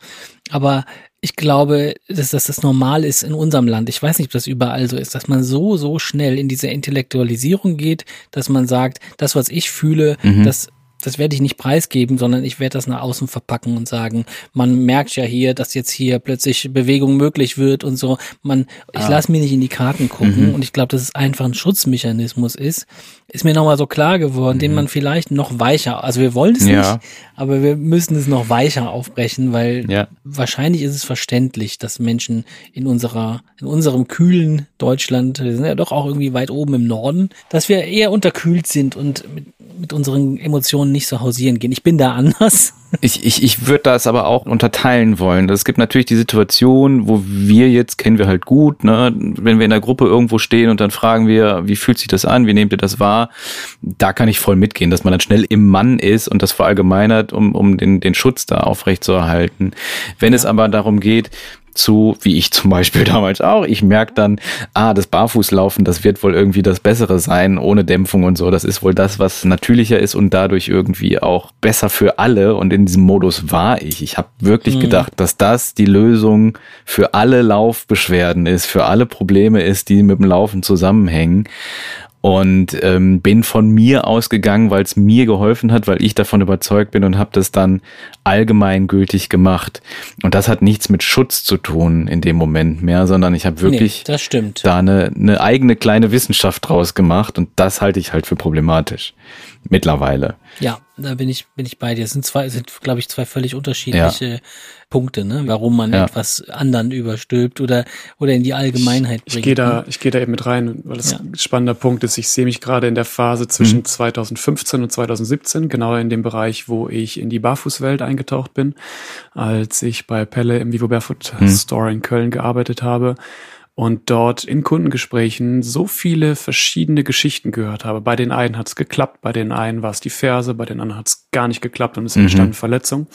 Aber ich glaube, dass, dass das normal ist in unserem Land. Ich weiß nicht, ob das überall so ist, dass man so, so schnell in diese Intellektualisierung geht, dass man sagt, das, was ich fühle, mhm. das das werde ich nicht preisgeben, sondern ich werde das nach außen verpacken und sagen, man merkt ja hier, dass jetzt hier plötzlich Bewegung möglich wird und so. Man, ich ah. lasse mir nicht in die Karten gucken mhm. und ich glaube, dass es einfach ein Schutzmechanismus ist. Ist mir nochmal so klar geworden, mhm. den man vielleicht noch weicher, also wir wollen es ja. nicht, aber wir müssen es noch weicher aufbrechen, weil ja. wahrscheinlich ist es verständlich, dass Menschen in unserer, in unserem kühlen Deutschland, wir sind ja doch auch irgendwie weit oben im Norden, dass wir eher unterkühlt sind und mit, mit unseren Emotionen nicht so hausieren gehen. Ich bin da anders. Ich, ich, ich würde das aber auch unterteilen wollen. Es gibt natürlich die Situation, wo wir jetzt, kennen wir halt gut, ne, wenn wir in der Gruppe irgendwo stehen und dann fragen wir, wie fühlt sich das an, wie nehmt ihr das wahr? Da kann ich voll mitgehen, dass man dann schnell im Mann ist und das verallgemeinert, um, um den, den Schutz da aufrechtzuerhalten. Wenn ja. es aber darum geht, zu, wie ich zum Beispiel damals auch. Ich merke dann, ah, das Barfußlaufen, das wird wohl irgendwie das Bessere sein, ohne Dämpfung und so. Das ist wohl das, was natürlicher ist und dadurch irgendwie auch besser für alle. Und in diesem Modus war ich. Ich habe wirklich mhm. gedacht, dass das die Lösung für alle Laufbeschwerden ist, für alle Probleme ist, die mit dem Laufen zusammenhängen und ähm, bin von mir ausgegangen, weil es mir geholfen hat, weil ich davon überzeugt bin und habe das dann allgemeingültig gemacht. Und das hat nichts mit Schutz zu tun in dem Moment mehr, sondern ich habe wirklich nee, da eine, eine eigene kleine Wissenschaft draus gemacht und das halte ich halt für problematisch mittlerweile. Ja, da bin ich bin ich bei dir. Es sind zwei, sind glaube ich zwei völlig unterschiedliche ja. Punkte, ne? Warum man ja. etwas anderen überstülpt oder oder in die Allgemeinheit ich, bringt. Ich gehe da, ne? ich gehe da eben mit rein, weil das ja. ein spannender Punkt ist. Ich sehe mich gerade in der Phase zwischen mhm. 2015 und 2017, genau in dem Bereich, wo ich in die Barfußwelt eingetaucht bin, als ich bei Pelle im Vivo Barefoot mhm. Store in Köln gearbeitet habe und dort in Kundengesprächen so viele verschiedene Geschichten gehört habe. Bei den einen hat es geklappt, bei den einen war es die Ferse, bei den anderen hat es gar nicht geklappt und es mhm. entstanden Verletzungen.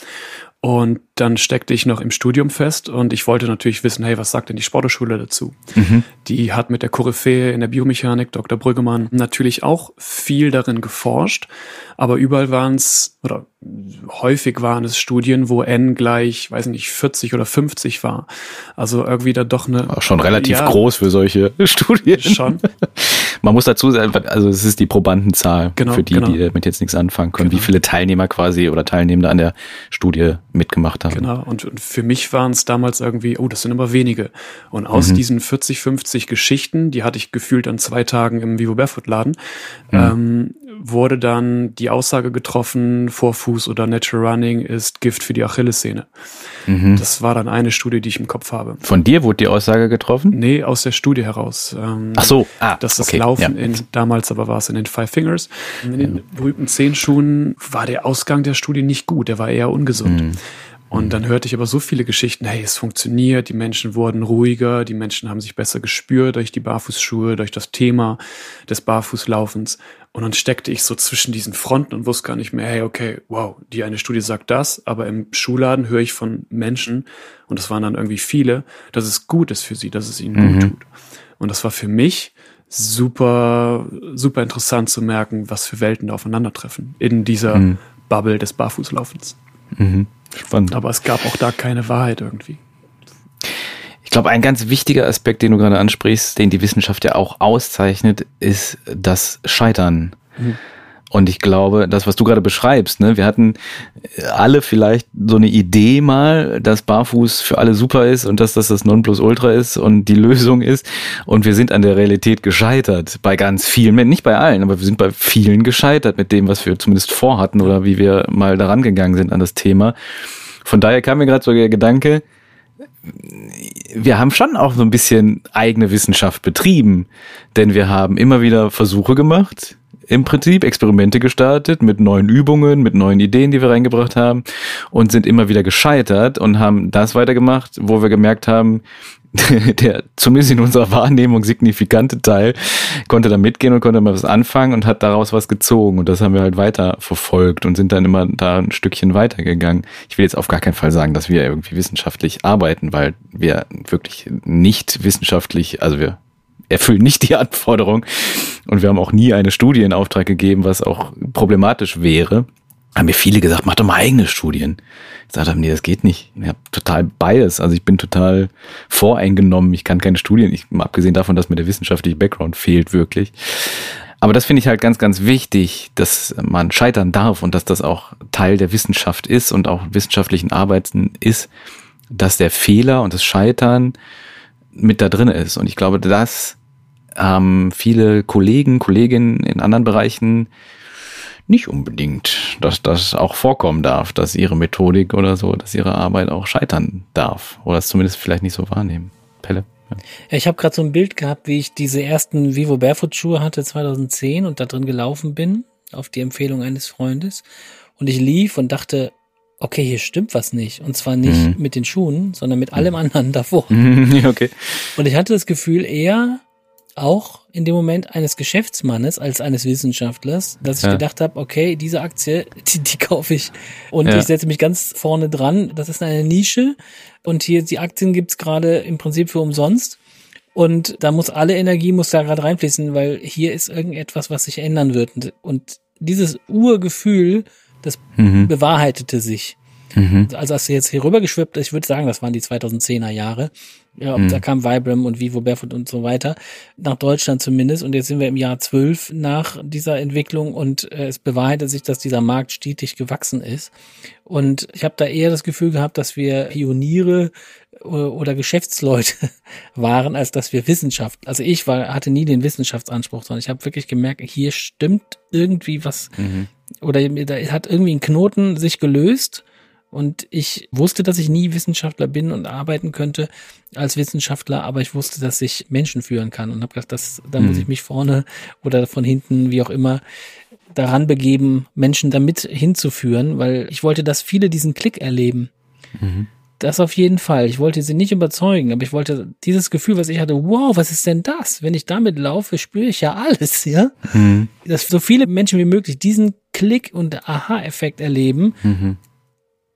Und dann steckte ich noch im Studium fest und ich wollte natürlich wissen, hey, was sagt denn die Sporthochschule dazu? Mhm. Die hat mit der Koryphäe in der Biomechanik, Dr. Brüggemann, natürlich auch viel darin geforscht, aber überall waren es, oder häufig waren es Studien, wo N gleich, weiß nicht, 40 oder 50 war. Also irgendwie da doch eine. Auch schon relativ ja, groß für solche Studien. Schon. Man muss dazu sagen, also es ist die Probandenzahl genau, für die, genau. die damit jetzt nichts anfangen können, genau. wie viele Teilnehmer quasi oder Teilnehmende an der Studie mitgemacht haben. Genau, und, und für mich waren es damals irgendwie, oh, das sind aber wenige. Und aus mhm. diesen 40, 50 Geschichten, die hatte ich gefühlt an zwei Tagen im Vivo Barefoot Laden, mhm. ähm, wurde dann die Aussage getroffen, Vorfuß oder Natural Running ist Gift für die Achillessehne. Mhm. Das war dann eine Studie, die ich im Kopf habe. Von dir wurde die Aussage getroffen? Nee, aus der Studie heraus. Ähm, Ach so, ah, dass das okay. Laufen ja. in, damals aber war es in den Five Fingers. In den berühmten Zehenschuhen war der Ausgang der Studie nicht gut, der war eher ungesund. Mhm. Und dann hörte ich aber so viele Geschichten, hey, es funktioniert, die Menschen wurden ruhiger, die Menschen haben sich besser gespürt durch die Barfußschuhe, durch das Thema des Barfußlaufens. Und dann steckte ich so zwischen diesen Fronten und wusste gar nicht mehr, hey, okay, wow, die eine Studie sagt das, aber im Schuhladen höre ich von Menschen, und das waren dann irgendwie viele, dass es gut ist für sie, dass es ihnen mhm. gut tut. Und das war für mich super, super interessant zu merken, was für Welten da aufeinandertreffen in dieser mhm. Bubble des Barfußlaufens. Mhm. Spannend. Aber es gab auch da keine Wahrheit irgendwie. Ich glaube, ein ganz wichtiger Aspekt, den du gerade ansprichst, den die Wissenschaft ja auch auszeichnet, ist das Scheitern. Mhm. Und ich glaube, das, was du gerade beschreibst, ne, wir hatten alle vielleicht so eine Idee mal, dass Barfuß für alle super ist und dass das das Nonplusultra ist und die Lösung ist. Und wir sind an der Realität gescheitert. Bei ganz vielen nicht bei allen, aber wir sind bei vielen gescheitert mit dem, was wir zumindest vorhatten oder wie wir mal daran gegangen sind an das Thema. Von daher kam mir gerade so der Gedanke, wir haben schon auch so ein bisschen eigene Wissenschaft betrieben, denn wir haben immer wieder Versuche gemacht, im Prinzip Experimente gestartet mit neuen Übungen, mit neuen Ideen, die wir reingebracht haben und sind immer wieder gescheitert und haben das weitergemacht, wo wir gemerkt haben, der zumindest in unserer Wahrnehmung signifikante Teil konnte da mitgehen und konnte mal was anfangen und hat daraus was gezogen. Und das haben wir halt weiter verfolgt und sind dann immer da ein Stückchen weitergegangen. Ich will jetzt auf gar keinen Fall sagen, dass wir irgendwie wissenschaftlich arbeiten, weil wir wirklich nicht wissenschaftlich, also wir erfüllen nicht die Anforderung. Und wir haben auch nie eine Studie in Auftrag gegeben, was auch problematisch wäre. Haben mir viele gesagt, mach doch mal eigene Studien. Ich sagte, nee, das geht nicht. Ich habe total Bias. Also ich bin total voreingenommen. Ich kann keine Studien. Ich, abgesehen davon, dass mir der wissenschaftliche Background fehlt, wirklich. Aber das finde ich halt ganz, ganz wichtig, dass man scheitern darf und dass das auch Teil der Wissenschaft ist und auch wissenschaftlichen Arbeiten ist, dass der Fehler und das Scheitern mit da drin ist. Und ich glaube, das haben viele Kollegen, Kolleginnen in anderen Bereichen nicht unbedingt, dass das auch vorkommen darf, dass ihre Methodik oder so, dass ihre Arbeit auch scheitern darf oder es zumindest vielleicht nicht so wahrnehmen. Pelle. Ja. ja ich habe gerade so ein Bild gehabt, wie ich diese ersten Vivo Barefoot Schuhe hatte 2010 und da drin gelaufen bin auf die Empfehlung eines Freundes und ich lief und dachte, okay, hier stimmt was nicht. Und zwar nicht mhm. mit den Schuhen, sondern mit allem anderen davor. okay. Und ich hatte das Gefühl eher, auch in dem Moment eines Geschäftsmannes als eines Wissenschaftlers, dass ich ja. gedacht habe, okay, diese Aktie, die, die kaufe ich und ja. ich setze mich ganz vorne dran. Das ist eine Nische und hier die Aktien gibt's gerade im Prinzip für umsonst. Und da muss alle Energie muss da gerade reinfließen, weil hier ist irgendetwas, was sich ändern wird. Und dieses Urgefühl, das mhm. bewahrheitete sich. Mhm. Also als du jetzt hier rüber geschwippt ich würde sagen, das waren die 2010er Jahre. Ja, mhm. da kam Vibram und Vivo Barefoot und so weiter. Nach Deutschland zumindest. Und jetzt sind wir im Jahr zwölf nach dieser Entwicklung und äh, es bewahrheitet sich, dass dieser Markt stetig gewachsen ist. Und ich habe da eher das Gefühl gehabt, dass wir Pioniere oder Geschäftsleute waren, als dass wir Wissenschaft. Also ich war, hatte nie den Wissenschaftsanspruch, sondern ich habe wirklich gemerkt, hier stimmt irgendwie was mhm. oder da hat irgendwie ein Knoten sich gelöst und ich wusste, dass ich nie Wissenschaftler bin und arbeiten könnte als Wissenschaftler, aber ich wusste, dass ich Menschen führen kann und habe gedacht, das, da muss mhm. ich mich vorne oder von hinten, wie auch immer, daran begeben, Menschen damit hinzuführen, weil ich wollte, dass viele diesen Klick erleben. Mhm. Das auf jeden Fall. Ich wollte sie nicht überzeugen, aber ich wollte dieses Gefühl, was ich hatte, wow, was ist denn das? Wenn ich damit laufe, spüre ich ja alles, ja? Mhm. Dass so viele Menschen wie möglich diesen Klick und Aha-Effekt erleben, mhm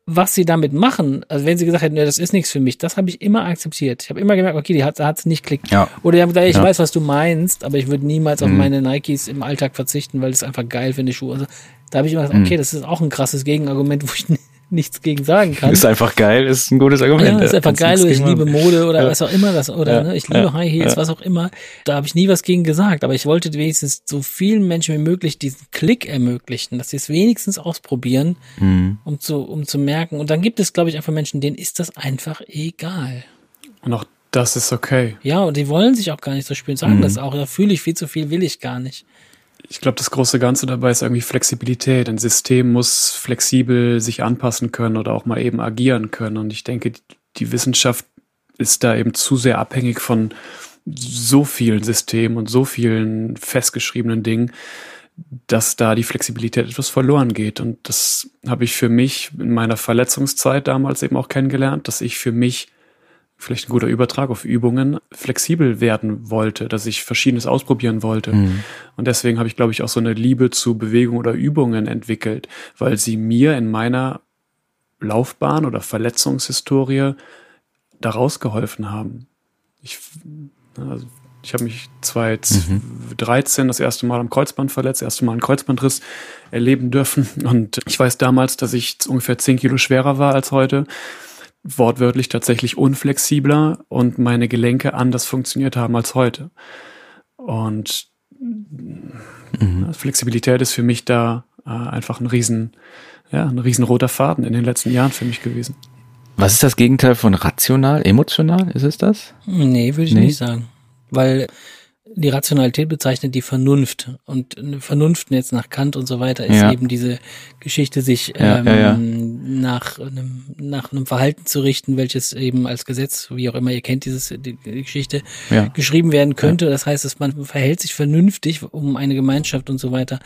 was sie damit machen, also wenn sie gesagt hätten, ja, das ist nichts für mich, das habe ich immer akzeptiert. Ich habe immer gemerkt, okay, die hat es nicht klickt. Ja. Oder die haben gesagt, ich ja. weiß, was du meinst, aber ich würde niemals mhm. auf meine Nikes im Alltag verzichten, weil das einfach geil finde, Schuhe. Also, da habe ich immer gesagt, mhm. okay, das ist auch ein krasses Gegenargument, wo ich nichts gegen sagen kann. Ist einfach geil, ist ein gutes Argument. Ja, ist einfach geil oder ich liebe Mode oder ja. was auch immer das oder ja. ne, ich liebe ja. High Heels, was auch immer. Da habe ich nie was gegen gesagt, aber ich wollte wenigstens so vielen Menschen wie möglich diesen Klick ermöglichen, dass sie es wenigstens ausprobieren, mhm. um zu um zu merken. Und dann gibt es, glaube ich, einfach Menschen, denen ist das einfach egal. Und auch das ist okay. Ja, und die wollen sich auch gar nicht so spielen, sagen mhm. das auch. Da fühle ich viel zu viel, will ich gar nicht ich glaube, das große Ganze dabei ist irgendwie Flexibilität. Ein System muss flexibel sich anpassen können oder auch mal eben agieren können. Und ich denke, die Wissenschaft ist da eben zu sehr abhängig von so vielen Systemen und so vielen festgeschriebenen Dingen, dass da die Flexibilität etwas verloren geht. Und das habe ich für mich in meiner Verletzungszeit damals eben auch kennengelernt, dass ich für mich vielleicht ein guter Übertrag auf Übungen, flexibel werden wollte, dass ich Verschiedenes ausprobieren wollte. Mhm. Und deswegen habe ich, glaube ich, auch so eine Liebe zu Bewegung oder Übungen entwickelt, weil sie mir in meiner Laufbahn oder Verletzungshistorie daraus geholfen haben. Ich, also ich habe mich 2013 mhm. das erste Mal am Kreuzband verletzt, das erste Mal einen Kreuzbandriss erleben dürfen. Und ich weiß damals, dass ich ungefähr 10 Kilo schwerer war als heute wortwörtlich tatsächlich unflexibler und meine Gelenke anders funktioniert haben als heute. Und mhm. Flexibilität ist für mich da äh, einfach ein riesen, ja, ein riesen roter Faden in den letzten Jahren für mich gewesen. Was ist das Gegenteil von rational, emotional? Ist es das? Nee, würde ich nee. nicht sagen. Weil die Rationalität bezeichnet die Vernunft. Und Vernunft jetzt nach Kant und so weiter ist ja. eben diese Geschichte, sich ja, ähm, ja, Nach, einem, nach einem Verhalten zu richten, welches eben als Gesetz, wie auch immer, ihr kennt dieses, die, die Geschichte, geschrieben werden könnte. Das heißt, dass man verhält sich vernünftig, um eine Gemeinschaft und so weiter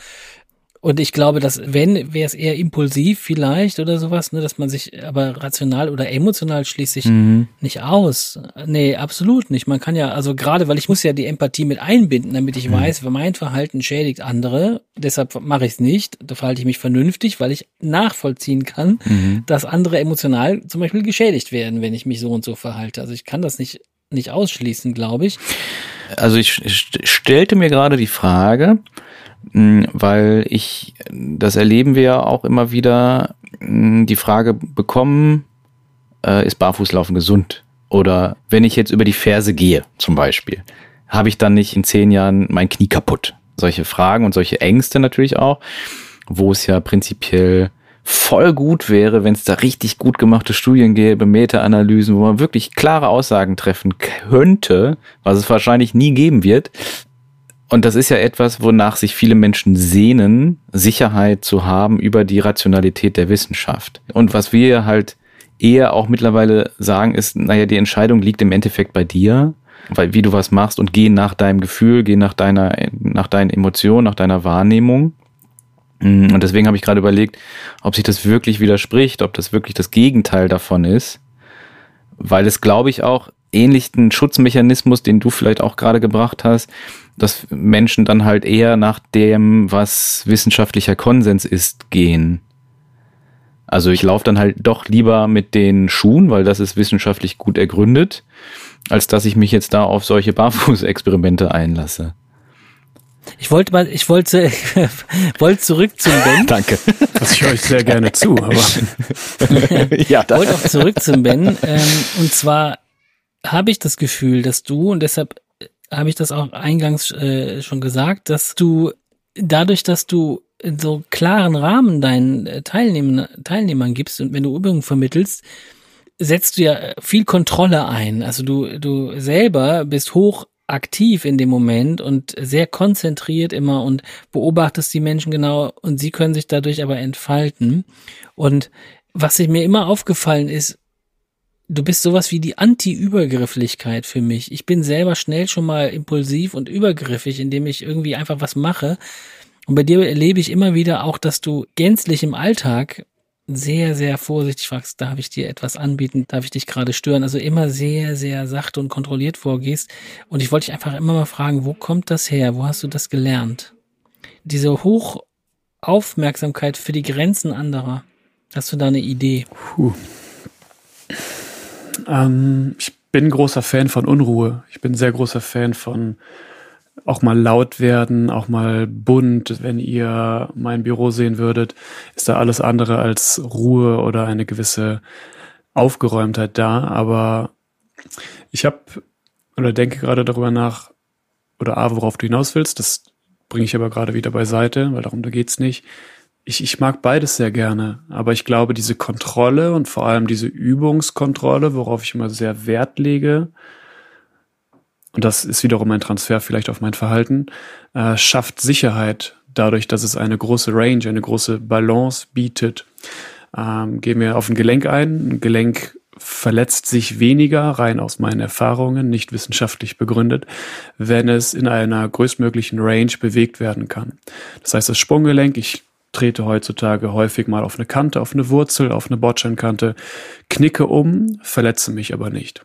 und ich glaube, dass wenn, wäre es eher impulsiv vielleicht oder sowas, ne, dass man sich aber rational oder emotional schließt sich mhm. nicht aus. Nee, absolut nicht. Man kann ja, also gerade, weil ich muss ja die Empathie mit einbinden, damit ich mhm. weiß, mein Verhalten schädigt andere. Deshalb mache ich es nicht. Da verhalte ich mich vernünftig, weil ich nachvollziehen kann, mhm. dass andere emotional zum Beispiel geschädigt werden, wenn ich mich so und so verhalte. Also ich kann das nicht, nicht ausschließen, glaube ich. Also ich, ich stellte mir gerade die Frage, weil ich, das erleben wir ja auch immer wieder, mm, die Frage bekommen, äh, ist Barfußlaufen gesund? Oder wenn ich jetzt über die Ferse gehe, zum Beispiel, habe ich dann nicht in zehn Jahren mein Knie kaputt? Solche Fragen und solche Ängste natürlich auch, wo es ja prinzipiell voll gut wäre, wenn es da richtig gut gemachte Studien gäbe, Meta-Analysen, wo man wirklich klare Aussagen treffen könnte, was es wahrscheinlich nie geben wird, und das ist ja etwas, wonach sich viele Menschen sehnen, Sicherheit zu haben über die Rationalität der Wissenschaft. Und was wir halt eher auch mittlerweile sagen, ist, naja, die Entscheidung liegt im Endeffekt bei dir, weil wie du was machst und geh nach deinem Gefühl, geh nach deiner, nach deinen Emotionen, nach deiner Wahrnehmung. Mm, und deswegen habe ich gerade überlegt, ob sich das wirklich widerspricht, ob das wirklich das Gegenteil davon ist. Weil es, glaube ich, auch ähnlichen Schutzmechanismus, den du vielleicht auch gerade gebracht hast, dass Menschen dann halt eher nach dem, was wissenschaftlicher Konsens ist, gehen. Also ich laufe dann halt doch lieber mit den Schuhen, weil das ist wissenschaftlich gut ergründet, als dass ich mich jetzt da auf solche Barfußexperimente einlasse. Ich wollte mal, ich wollte, wollte zurück zum Ben. Danke. Das ich höre ich sehr gerne zu, aber. ja, ich wollte auch zurück zum Ben. Ähm, und zwar habe ich das Gefühl, dass du, und deshalb habe ich das auch eingangs äh, schon gesagt, dass du dadurch, dass du so klaren Rahmen deinen äh, Teilnehmern, Teilnehmern gibst und wenn du Übungen vermittelst, setzt du ja viel Kontrolle ein. Also du, du selber bist hoch aktiv in dem Moment und sehr konzentriert immer und beobachtest die Menschen genau und sie können sich dadurch aber entfalten. Und was sich mir immer aufgefallen ist, du bist sowas wie die Anti-Übergrifflichkeit für mich. Ich bin selber schnell schon mal impulsiv und übergriffig, indem ich irgendwie einfach was mache. Und bei dir erlebe ich immer wieder auch, dass du gänzlich im Alltag sehr, sehr vorsichtig fragst, darf ich dir etwas anbieten, darf ich dich gerade stören? Also immer sehr, sehr sachte und kontrolliert vorgehst. Und ich wollte dich einfach immer mal fragen, wo kommt das her? Wo hast du das gelernt? Diese Hochaufmerksamkeit für die Grenzen anderer. Hast du da eine Idee? Puh. Ähm, ich bin großer Fan von Unruhe. Ich bin sehr großer Fan von auch mal laut werden, auch mal bunt. Wenn ihr mein Büro sehen würdet, ist da alles andere als Ruhe oder eine gewisse Aufgeräumtheit da. Aber ich habe oder denke gerade darüber nach, oder A, worauf du hinaus willst, das bringe ich aber gerade wieder beiseite, weil darum da geht's nicht ich, ich mag beides sehr gerne, aber ich glaube, diese Kontrolle und vor allem diese Übungskontrolle, worauf ich immer sehr Wert lege, und das ist wiederum ein Transfer vielleicht auf mein Verhalten, äh, schafft Sicherheit dadurch, dass es eine große Range, eine große Balance bietet. Ähm, gehen wir auf ein Gelenk ein. Ein Gelenk verletzt sich weniger, rein aus meinen Erfahrungen, nicht wissenschaftlich begründet, wenn es in einer größtmöglichen Range bewegt werden kann. Das heißt, das Sprunggelenk, ich trete heutzutage häufig mal auf eine Kante, auf eine Wurzel, auf eine Bordsteinkante, knicke um, verletze mich aber nicht.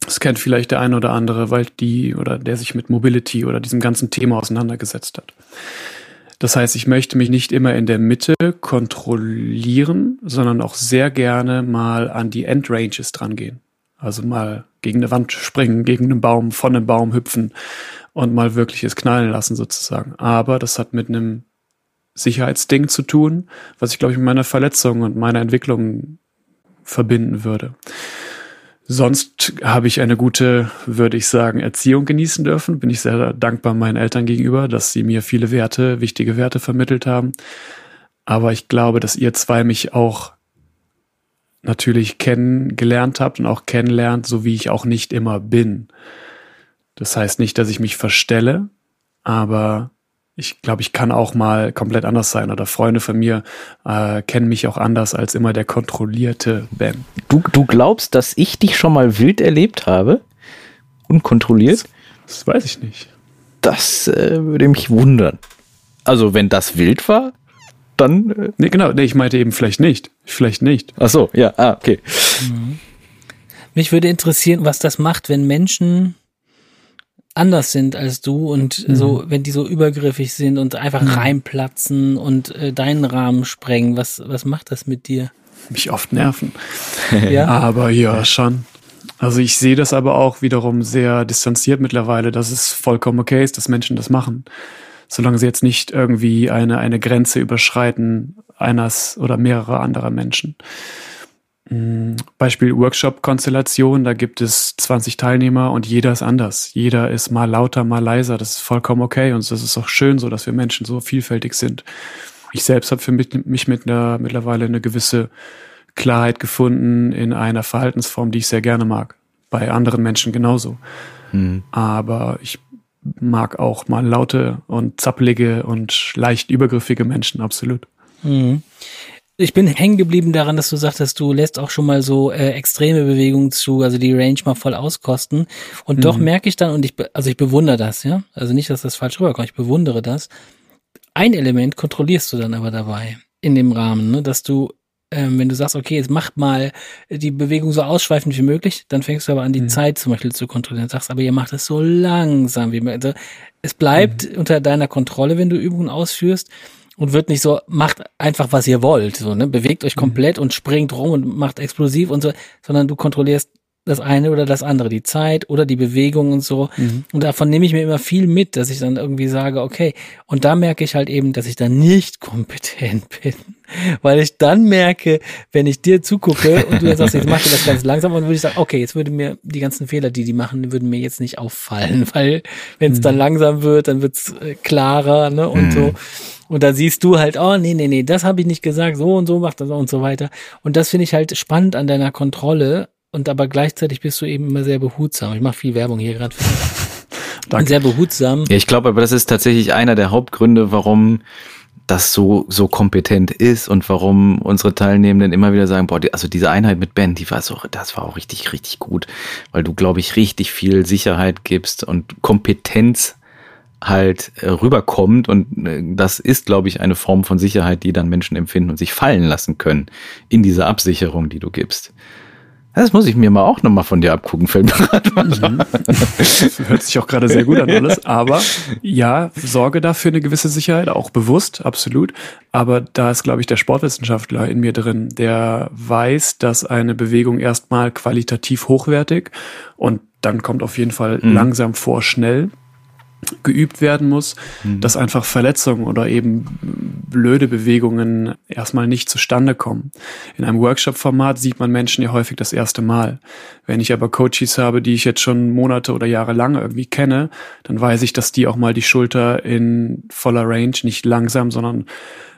Das kennt vielleicht der eine oder andere, weil die oder der sich mit Mobility oder diesem ganzen Thema auseinandergesetzt hat. Das heißt, ich möchte mich nicht immer in der Mitte kontrollieren, sondern auch sehr gerne mal an die Endranges drangehen. Also mal gegen eine Wand springen, gegen einen Baum, von einem Baum hüpfen und mal wirkliches knallen lassen sozusagen. Aber das hat mit einem Sicherheitsding zu tun, was ich glaube ich mit meiner Verletzung und meiner Entwicklung verbinden würde. Sonst habe ich eine gute, würde ich sagen, Erziehung genießen dürfen. Bin ich sehr dankbar meinen Eltern gegenüber, dass sie mir viele Werte, wichtige Werte vermittelt haben. Aber ich glaube, dass ihr zwei mich auch natürlich kennengelernt habt und auch kennenlernt, so wie ich auch nicht immer bin. Das heißt nicht, dass ich mich verstelle, aber ich glaube, ich kann auch mal komplett anders sein oder Freunde von mir äh, kennen mich auch anders als immer der kontrollierte Ben. Du, du glaubst, dass ich dich schon mal wild erlebt habe? Unkontrolliert? Das, das weiß ich nicht. Das äh, würde mich wundern. Also, wenn das wild war, dann. Äh nee, genau, nee, ich meinte eben vielleicht nicht. Vielleicht nicht. Ach so, ja, ah, okay. Mhm. Mich würde interessieren, was das macht, wenn Menschen anders sind als du und mhm. so, wenn die so übergriffig sind und einfach mhm. reinplatzen und äh, deinen Rahmen sprengen, was, was macht das mit dir? Mich oft nerven. ja. Aber ja, schon. Also ich sehe das aber auch wiederum sehr distanziert mittlerweile, dass es vollkommen okay ist, dass Menschen das machen. Solange sie jetzt nicht irgendwie eine, eine Grenze überschreiten eines oder mehrerer anderer Menschen. Mm, Beispiel Workshop-Konstellation, da gibt es 20 Teilnehmer und jeder ist anders. Jeder ist mal lauter, mal leiser. Das ist vollkommen okay und das ist auch schön so, dass wir Menschen so vielfältig sind. Ich selbst habe für mich, mich mit einer mittlerweile eine gewisse Klarheit gefunden in einer Verhaltensform, die ich sehr gerne mag. Bei anderen Menschen genauso. Mhm. Aber ich mag auch mal laute und zappelige und leicht übergriffige Menschen, absolut. Mhm ich bin hängen geblieben daran, dass du sagtest, du lässt auch schon mal so äh, extreme Bewegungen zu, also die Range mal voll auskosten. Und mhm. doch merke ich dann, und ich, also ich bewundere das, ja. Also nicht, dass das falsch rüberkommt, ich bewundere das. Ein Element kontrollierst du dann aber dabei in dem Rahmen, ne, dass du ähm, wenn du sagst, okay, jetzt mach mal die Bewegung so ausschweifend wie möglich, dann fängst du aber an, die mhm. Zeit zum Beispiel zu kontrollieren. Sagst, aber ihr macht es so langsam wie möglich. Also, es bleibt mhm. unter deiner Kontrolle, wenn du Übungen ausführst und wird nicht so, macht einfach, was ihr wollt, so, ne, bewegt euch mhm. komplett mhm. und springt rum und macht explosiv und so, sondern du kontrollierst das eine oder das andere, die Zeit oder die Bewegung und so. Mhm. Und davon nehme ich mir immer viel mit, dass ich dann irgendwie sage, okay, und da merke ich halt eben, dass ich dann nicht kompetent bin. Weil ich dann merke, wenn ich dir zugucke und du jetzt sagst, jetzt machst du das ganz langsam, und würde ich sagen, okay, jetzt würde mir die ganzen Fehler, die die machen, würden mir jetzt nicht auffallen, weil wenn es mhm. dann langsam wird, dann wird's äh, klarer, ne, und mhm. so. Und da siehst du halt, oh, nee, nee, nee, das habe ich nicht gesagt, so und so macht das und so weiter. Und das finde ich halt spannend an deiner Kontrolle. Und aber gleichzeitig bist du eben immer sehr behutsam. Ich mache viel Werbung hier gerade für Danke. Sehr behutsam. Ja, ich glaube aber, das ist tatsächlich einer der Hauptgründe, warum das so, so kompetent ist und warum unsere Teilnehmenden immer wieder sagen, boah, die, also diese Einheit mit Ben, die war so, das war auch richtig, richtig gut, weil du, glaube ich, richtig viel Sicherheit gibst und Kompetenz halt äh, rüberkommt und äh, das ist, glaube ich, eine Form von Sicherheit, die dann Menschen empfinden und sich fallen lassen können in diese Absicherung, die du gibst. Das muss ich mir mal auch nochmal von dir abgucken, mal. Mhm. Hört sich auch gerade sehr gut an alles. Aber ja, sorge dafür eine gewisse Sicherheit, auch bewusst, absolut. Aber da ist, glaube ich, der Sportwissenschaftler in mir drin, der weiß, dass eine Bewegung erstmal qualitativ hochwertig und dann kommt auf jeden Fall mhm. langsam vor schnell geübt werden muss, mhm. dass einfach Verletzungen oder eben blöde Bewegungen erstmal nicht zustande kommen. In einem Workshop-Format sieht man Menschen ja häufig das erste Mal. Wenn ich aber Coaches habe, die ich jetzt schon Monate oder Jahre lang irgendwie kenne, dann weiß ich, dass die auch mal die Schulter in voller Range nicht langsam, sondern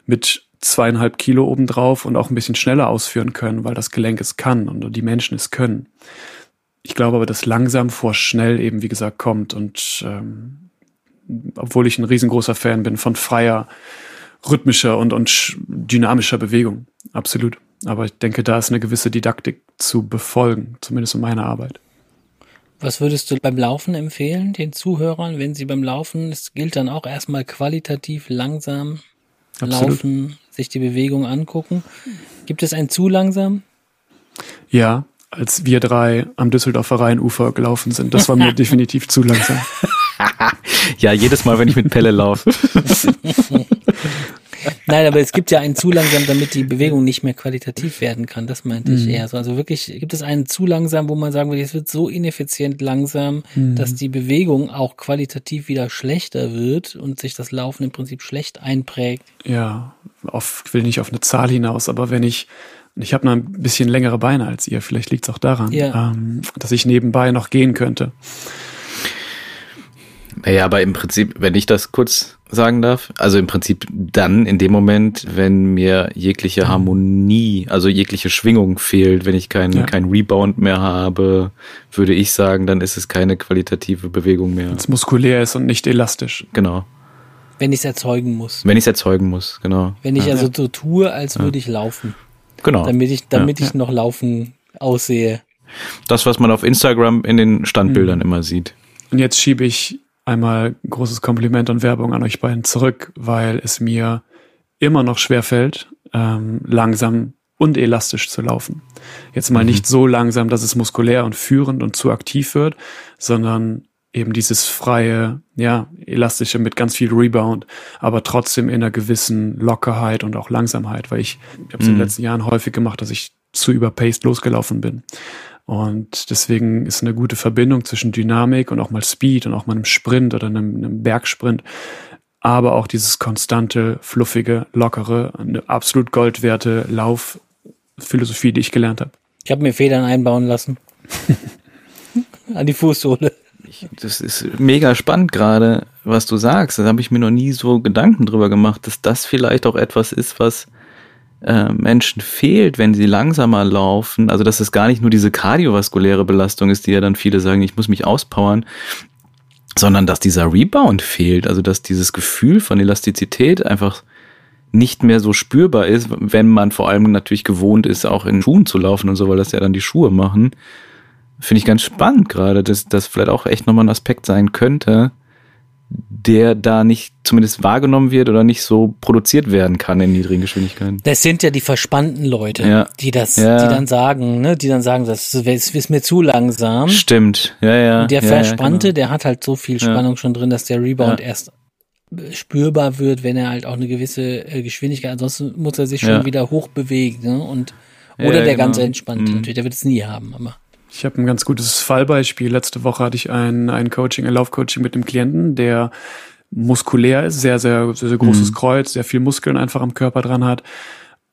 mit zweieinhalb Kilo obendrauf und auch ein bisschen schneller ausführen können, weil das Gelenk es kann und die Menschen es können. Ich glaube aber, dass langsam vor schnell eben, wie gesagt, kommt und ähm, obwohl ich ein riesengroßer Fan bin von freier, rhythmischer und, und dynamischer Bewegung. Absolut. Aber ich denke, da ist eine gewisse Didaktik zu befolgen, zumindest in meiner Arbeit. Was würdest du beim Laufen empfehlen, den Zuhörern, wenn sie beim Laufen, es gilt dann auch erstmal qualitativ langsam Absolut. laufen, sich die Bewegung angucken. Gibt es ein zu langsam? Ja, als wir drei am Düsseldorfer Rheinufer gelaufen sind, das war mir definitiv zu langsam. ja, jedes Mal, wenn ich mit Pelle laufe. Nein, aber es gibt ja einen zu langsam, damit die Bewegung nicht mehr qualitativ werden kann. Das meinte mhm. ich eher so. Also wirklich gibt es einen zu langsam, wo man sagen würde, es wird so ineffizient langsam, mhm. dass die Bewegung auch qualitativ wieder schlechter wird und sich das Laufen im Prinzip schlecht einprägt. Ja, auf, ich will nicht auf eine Zahl hinaus, aber wenn ich ich habe noch ein bisschen längere Beine als ihr, vielleicht liegt es auch daran, ja. ähm, dass ich nebenbei noch gehen könnte. Naja, aber im Prinzip, wenn ich das kurz sagen darf, also im Prinzip dann in dem Moment, wenn mir jegliche Harmonie, also jegliche Schwingung fehlt, wenn ich keinen ja. kein Rebound mehr habe, würde ich sagen, dann ist es keine qualitative Bewegung mehr. Wenn es muskulär ist und nicht elastisch. Genau. Wenn ich es erzeugen muss. Wenn ich es erzeugen muss, genau. Wenn ich ja. also so tue, als würde ich laufen. Genau. Damit ich, damit ich noch laufen aussehe. Das, was man auf Instagram in den Standbildern mhm. immer sieht. Und jetzt schiebe ich einmal großes Kompliment und Werbung an euch beiden zurück, weil es mir immer noch schwerfällt, ähm, langsam und elastisch zu laufen. Jetzt mal mhm. nicht so langsam, dass es muskulär und führend und zu aktiv wird, sondern eben dieses freie, ja, elastische mit ganz viel Rebound, aber trotzdem in einer gewissen Lockerheit und auch Langsamkeit, weil ich, ich habe es mhm. in den letzten Jahren häufig gemacht, dass ich zu überpaced losgelaufen bin. Und deswegen ist eine gute Verbindung zwischen Dynamik und auch mal Speed und auch mal einem Sprint oder einem, einem Bergsprint, aber auch dieses konstante, fluffige, lockere, eine absolut goldwerte Laufphilosophie, die ich gelernt habe. Ich habe mir Federn einbauen lassen. An die Fußsohle. das ist mega spannend gerade, was du sagst. Da habe ich mir noch nie so Gedanken drüber gemacht, dass das vielleicht auch etwas ist, was äh, Menschen fehlt, wenn sie langsamer laufen. Also dass es gar nicht nur diese kardiovaskuläre Belastung ist, die ja dann viele sagen, ich muss mich auspowern, sondern dass dieser Rebound fehlt. Also dass dieses Gefühl von Elastizität einfach nicht mehr so spürbar ist, wenn man vor allem natürlich gewohnt ist, auch in Schuhen zu laufen und so, weil das ja dann die Schuhe machen. Finde ich ganz spannend gerade, dass das vielleicht auch echt nochmal ein Aspekt sein könnte, der da nicht zumindest wahrgenommen wird oder nicht so produziert werden kann in niedrigen Geschwindigkeiten. Das sind ja die verspannten Leute, ja. die das, ja. die dann sagen, ne, die dann sagen, das ist mir zu langsam. Stimmt, ja, ja. Und der ja, Verspannte, genau. der hat halt so viel Spannung schon drin, dass der Rebound erst spürbar wird, wenn er halt auch eine gewisse äh, Geschwindigkeit, ansonsten muss er sich schon wieder hoch bewegen, ne? Und, oder der genau. ganz entspannte, mhm. natürlich, der wird es nie haben, aber. Ich habe ein ganz gutes Fallbeispiel. Letzte Woche hatte ich ein, ein Coaching, ein Laufcoaching mit dem Klienten, der muskulär ist, sehr, sehr, sehr, sehr großes mhm. Kreuz, sehr viel Muskeln einfach am Körper dran hat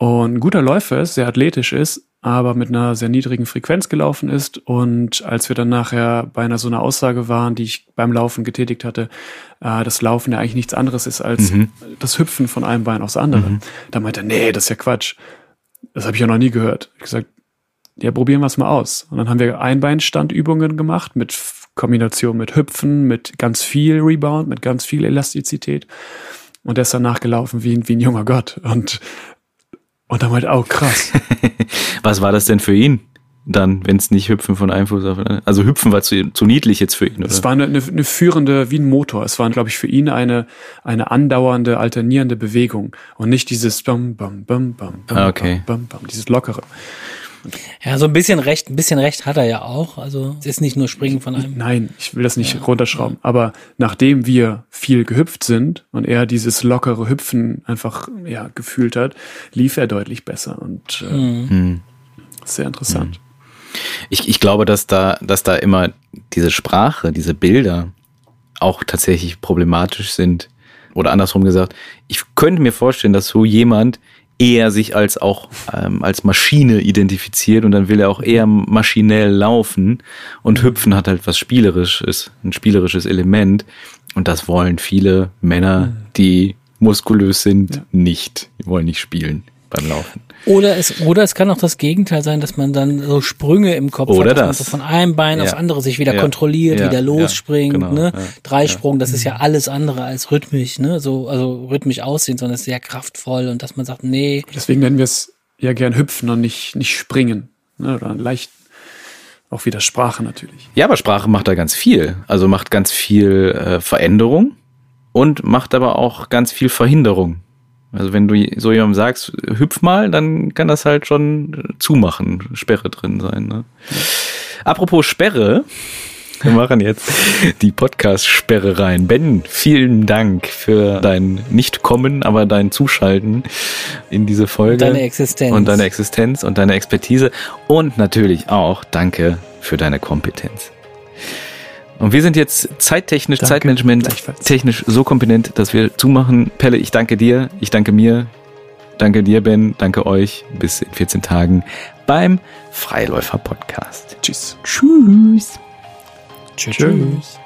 und ein guter Läufer ist, sehr athletisch ist, aber mit einer sehr niedrigen Frequenz gelaufen ist. Und als wir dann nachher bei einer so einer Aussage waren, die ich beim Laufen getätigt hatte, äh, das Laufen ja eigentlich nichts anderes ist als mhm. das Hüpfen von einem Bein aufs andere. Mhm. Da meinte er, nee, das ist ja Quatsch. Das habe ich ja noch nie gehört. Ich gesagt, ja, probieren wir es mal aus. Und dann haben wir Einbeinstandübungen gemacht mit Kombination mit Hüpfen, mit ganz viel Rebound, mit ganz viel Elastizität. Und der ist dann nachgelaufen wie, wie ein junger Gott. Und, und dann meinte, oh krass. Was war das denn für ihn? Dann, wenn es nicht Hüpfen von einem Fuß auf den anderen. Also Hüpfen war zu, zu niedlich jetzt für ihn, oder? Es war eine, eine, eine führende, wie ein Motor. Es war, glaube ich, für ihn eine, eine andauernde, alternierende Bewegung. Und nicht dieses bam, bam, bam, bam, bam, ah, okay. bam, bam, bam, dieses lockere. Ja, so ein bisschen recht, ein bisschen recht hat er ja auch. Also es ist nicht nur Springen von einem. Nein, ich will das nicht ja. runterschrauben. Aber nachdem wir viel gehüpft sind und er dieses lockere Hüpfen einfach ja gefühlt hat, lief er deutlich besser und äh, mhm. sehr interessant. Mhm. Ich, ich glaube, dass da, dass da immer diese Sprache, diese Bilder auch tatsächlich problematisch sind. Oder andersrum gesagt, ich könnte mir vorstellen, dass so jemand eher sich als auch ähm, als Maschine identifiziert und dann will er auch eher maschinell laufen und hüpfen hat halt was spielerisches, ein spielerisches Element und das wollen viele Männer, mhm. die muskulös sind, ja. nicht. Die wollen nicht spielen beim Laufen. Oder es, oder es kann auch das Gegenteil sein, dass man dann so Sprünge im Kopf oder hat, dass das. man so von einem Bein ja. aufs andere sich wieder ja. kontrolliert, ja. wieder losspringt, genau. ne? Dreisprung, das ist ja mhm. alles andere als rhythmisch, ne? So, also rhythmisch aussehen, sondern es ist sehr kraftvoll und dass man sagt, nee. Deswegen nennen wir es ja gern hüpfen und nicht, nicht springen. Ne? Oder leicht auch wieder Sprache natürlich. Ja, aber Sprache macht da ganz viel. Also macht ganz viel äh, Veränderung und macht aber auch ganz viel Verhinderung. Also wenn du so jemandem sagst, hüpf mal, dann kann das halt schon zumachen, Sperre drin sein. Ne? Apropos Sperre, wir machen jetzt die Podcast-Sperre rein. Ben, vielen Dank für dein Nicht-Kommen, aber dein Zuschalten in diese Folge. Und deine Existenz. Und deine Existenz und deine Expertise. Und natürlich auch danke für deine Kompetenz. Und wir sind jetzt zeittechnisch, danke, Zeitmanagement technisch so kompetent, dass wir zumachen. Pelle, ich danke dir, ich danke mir, danke dir, Ben, danke euch. Bis in 14 Tagen beim Freiläufer Podcast. Tschüss. Tschüss. Tschüss. Tschüss.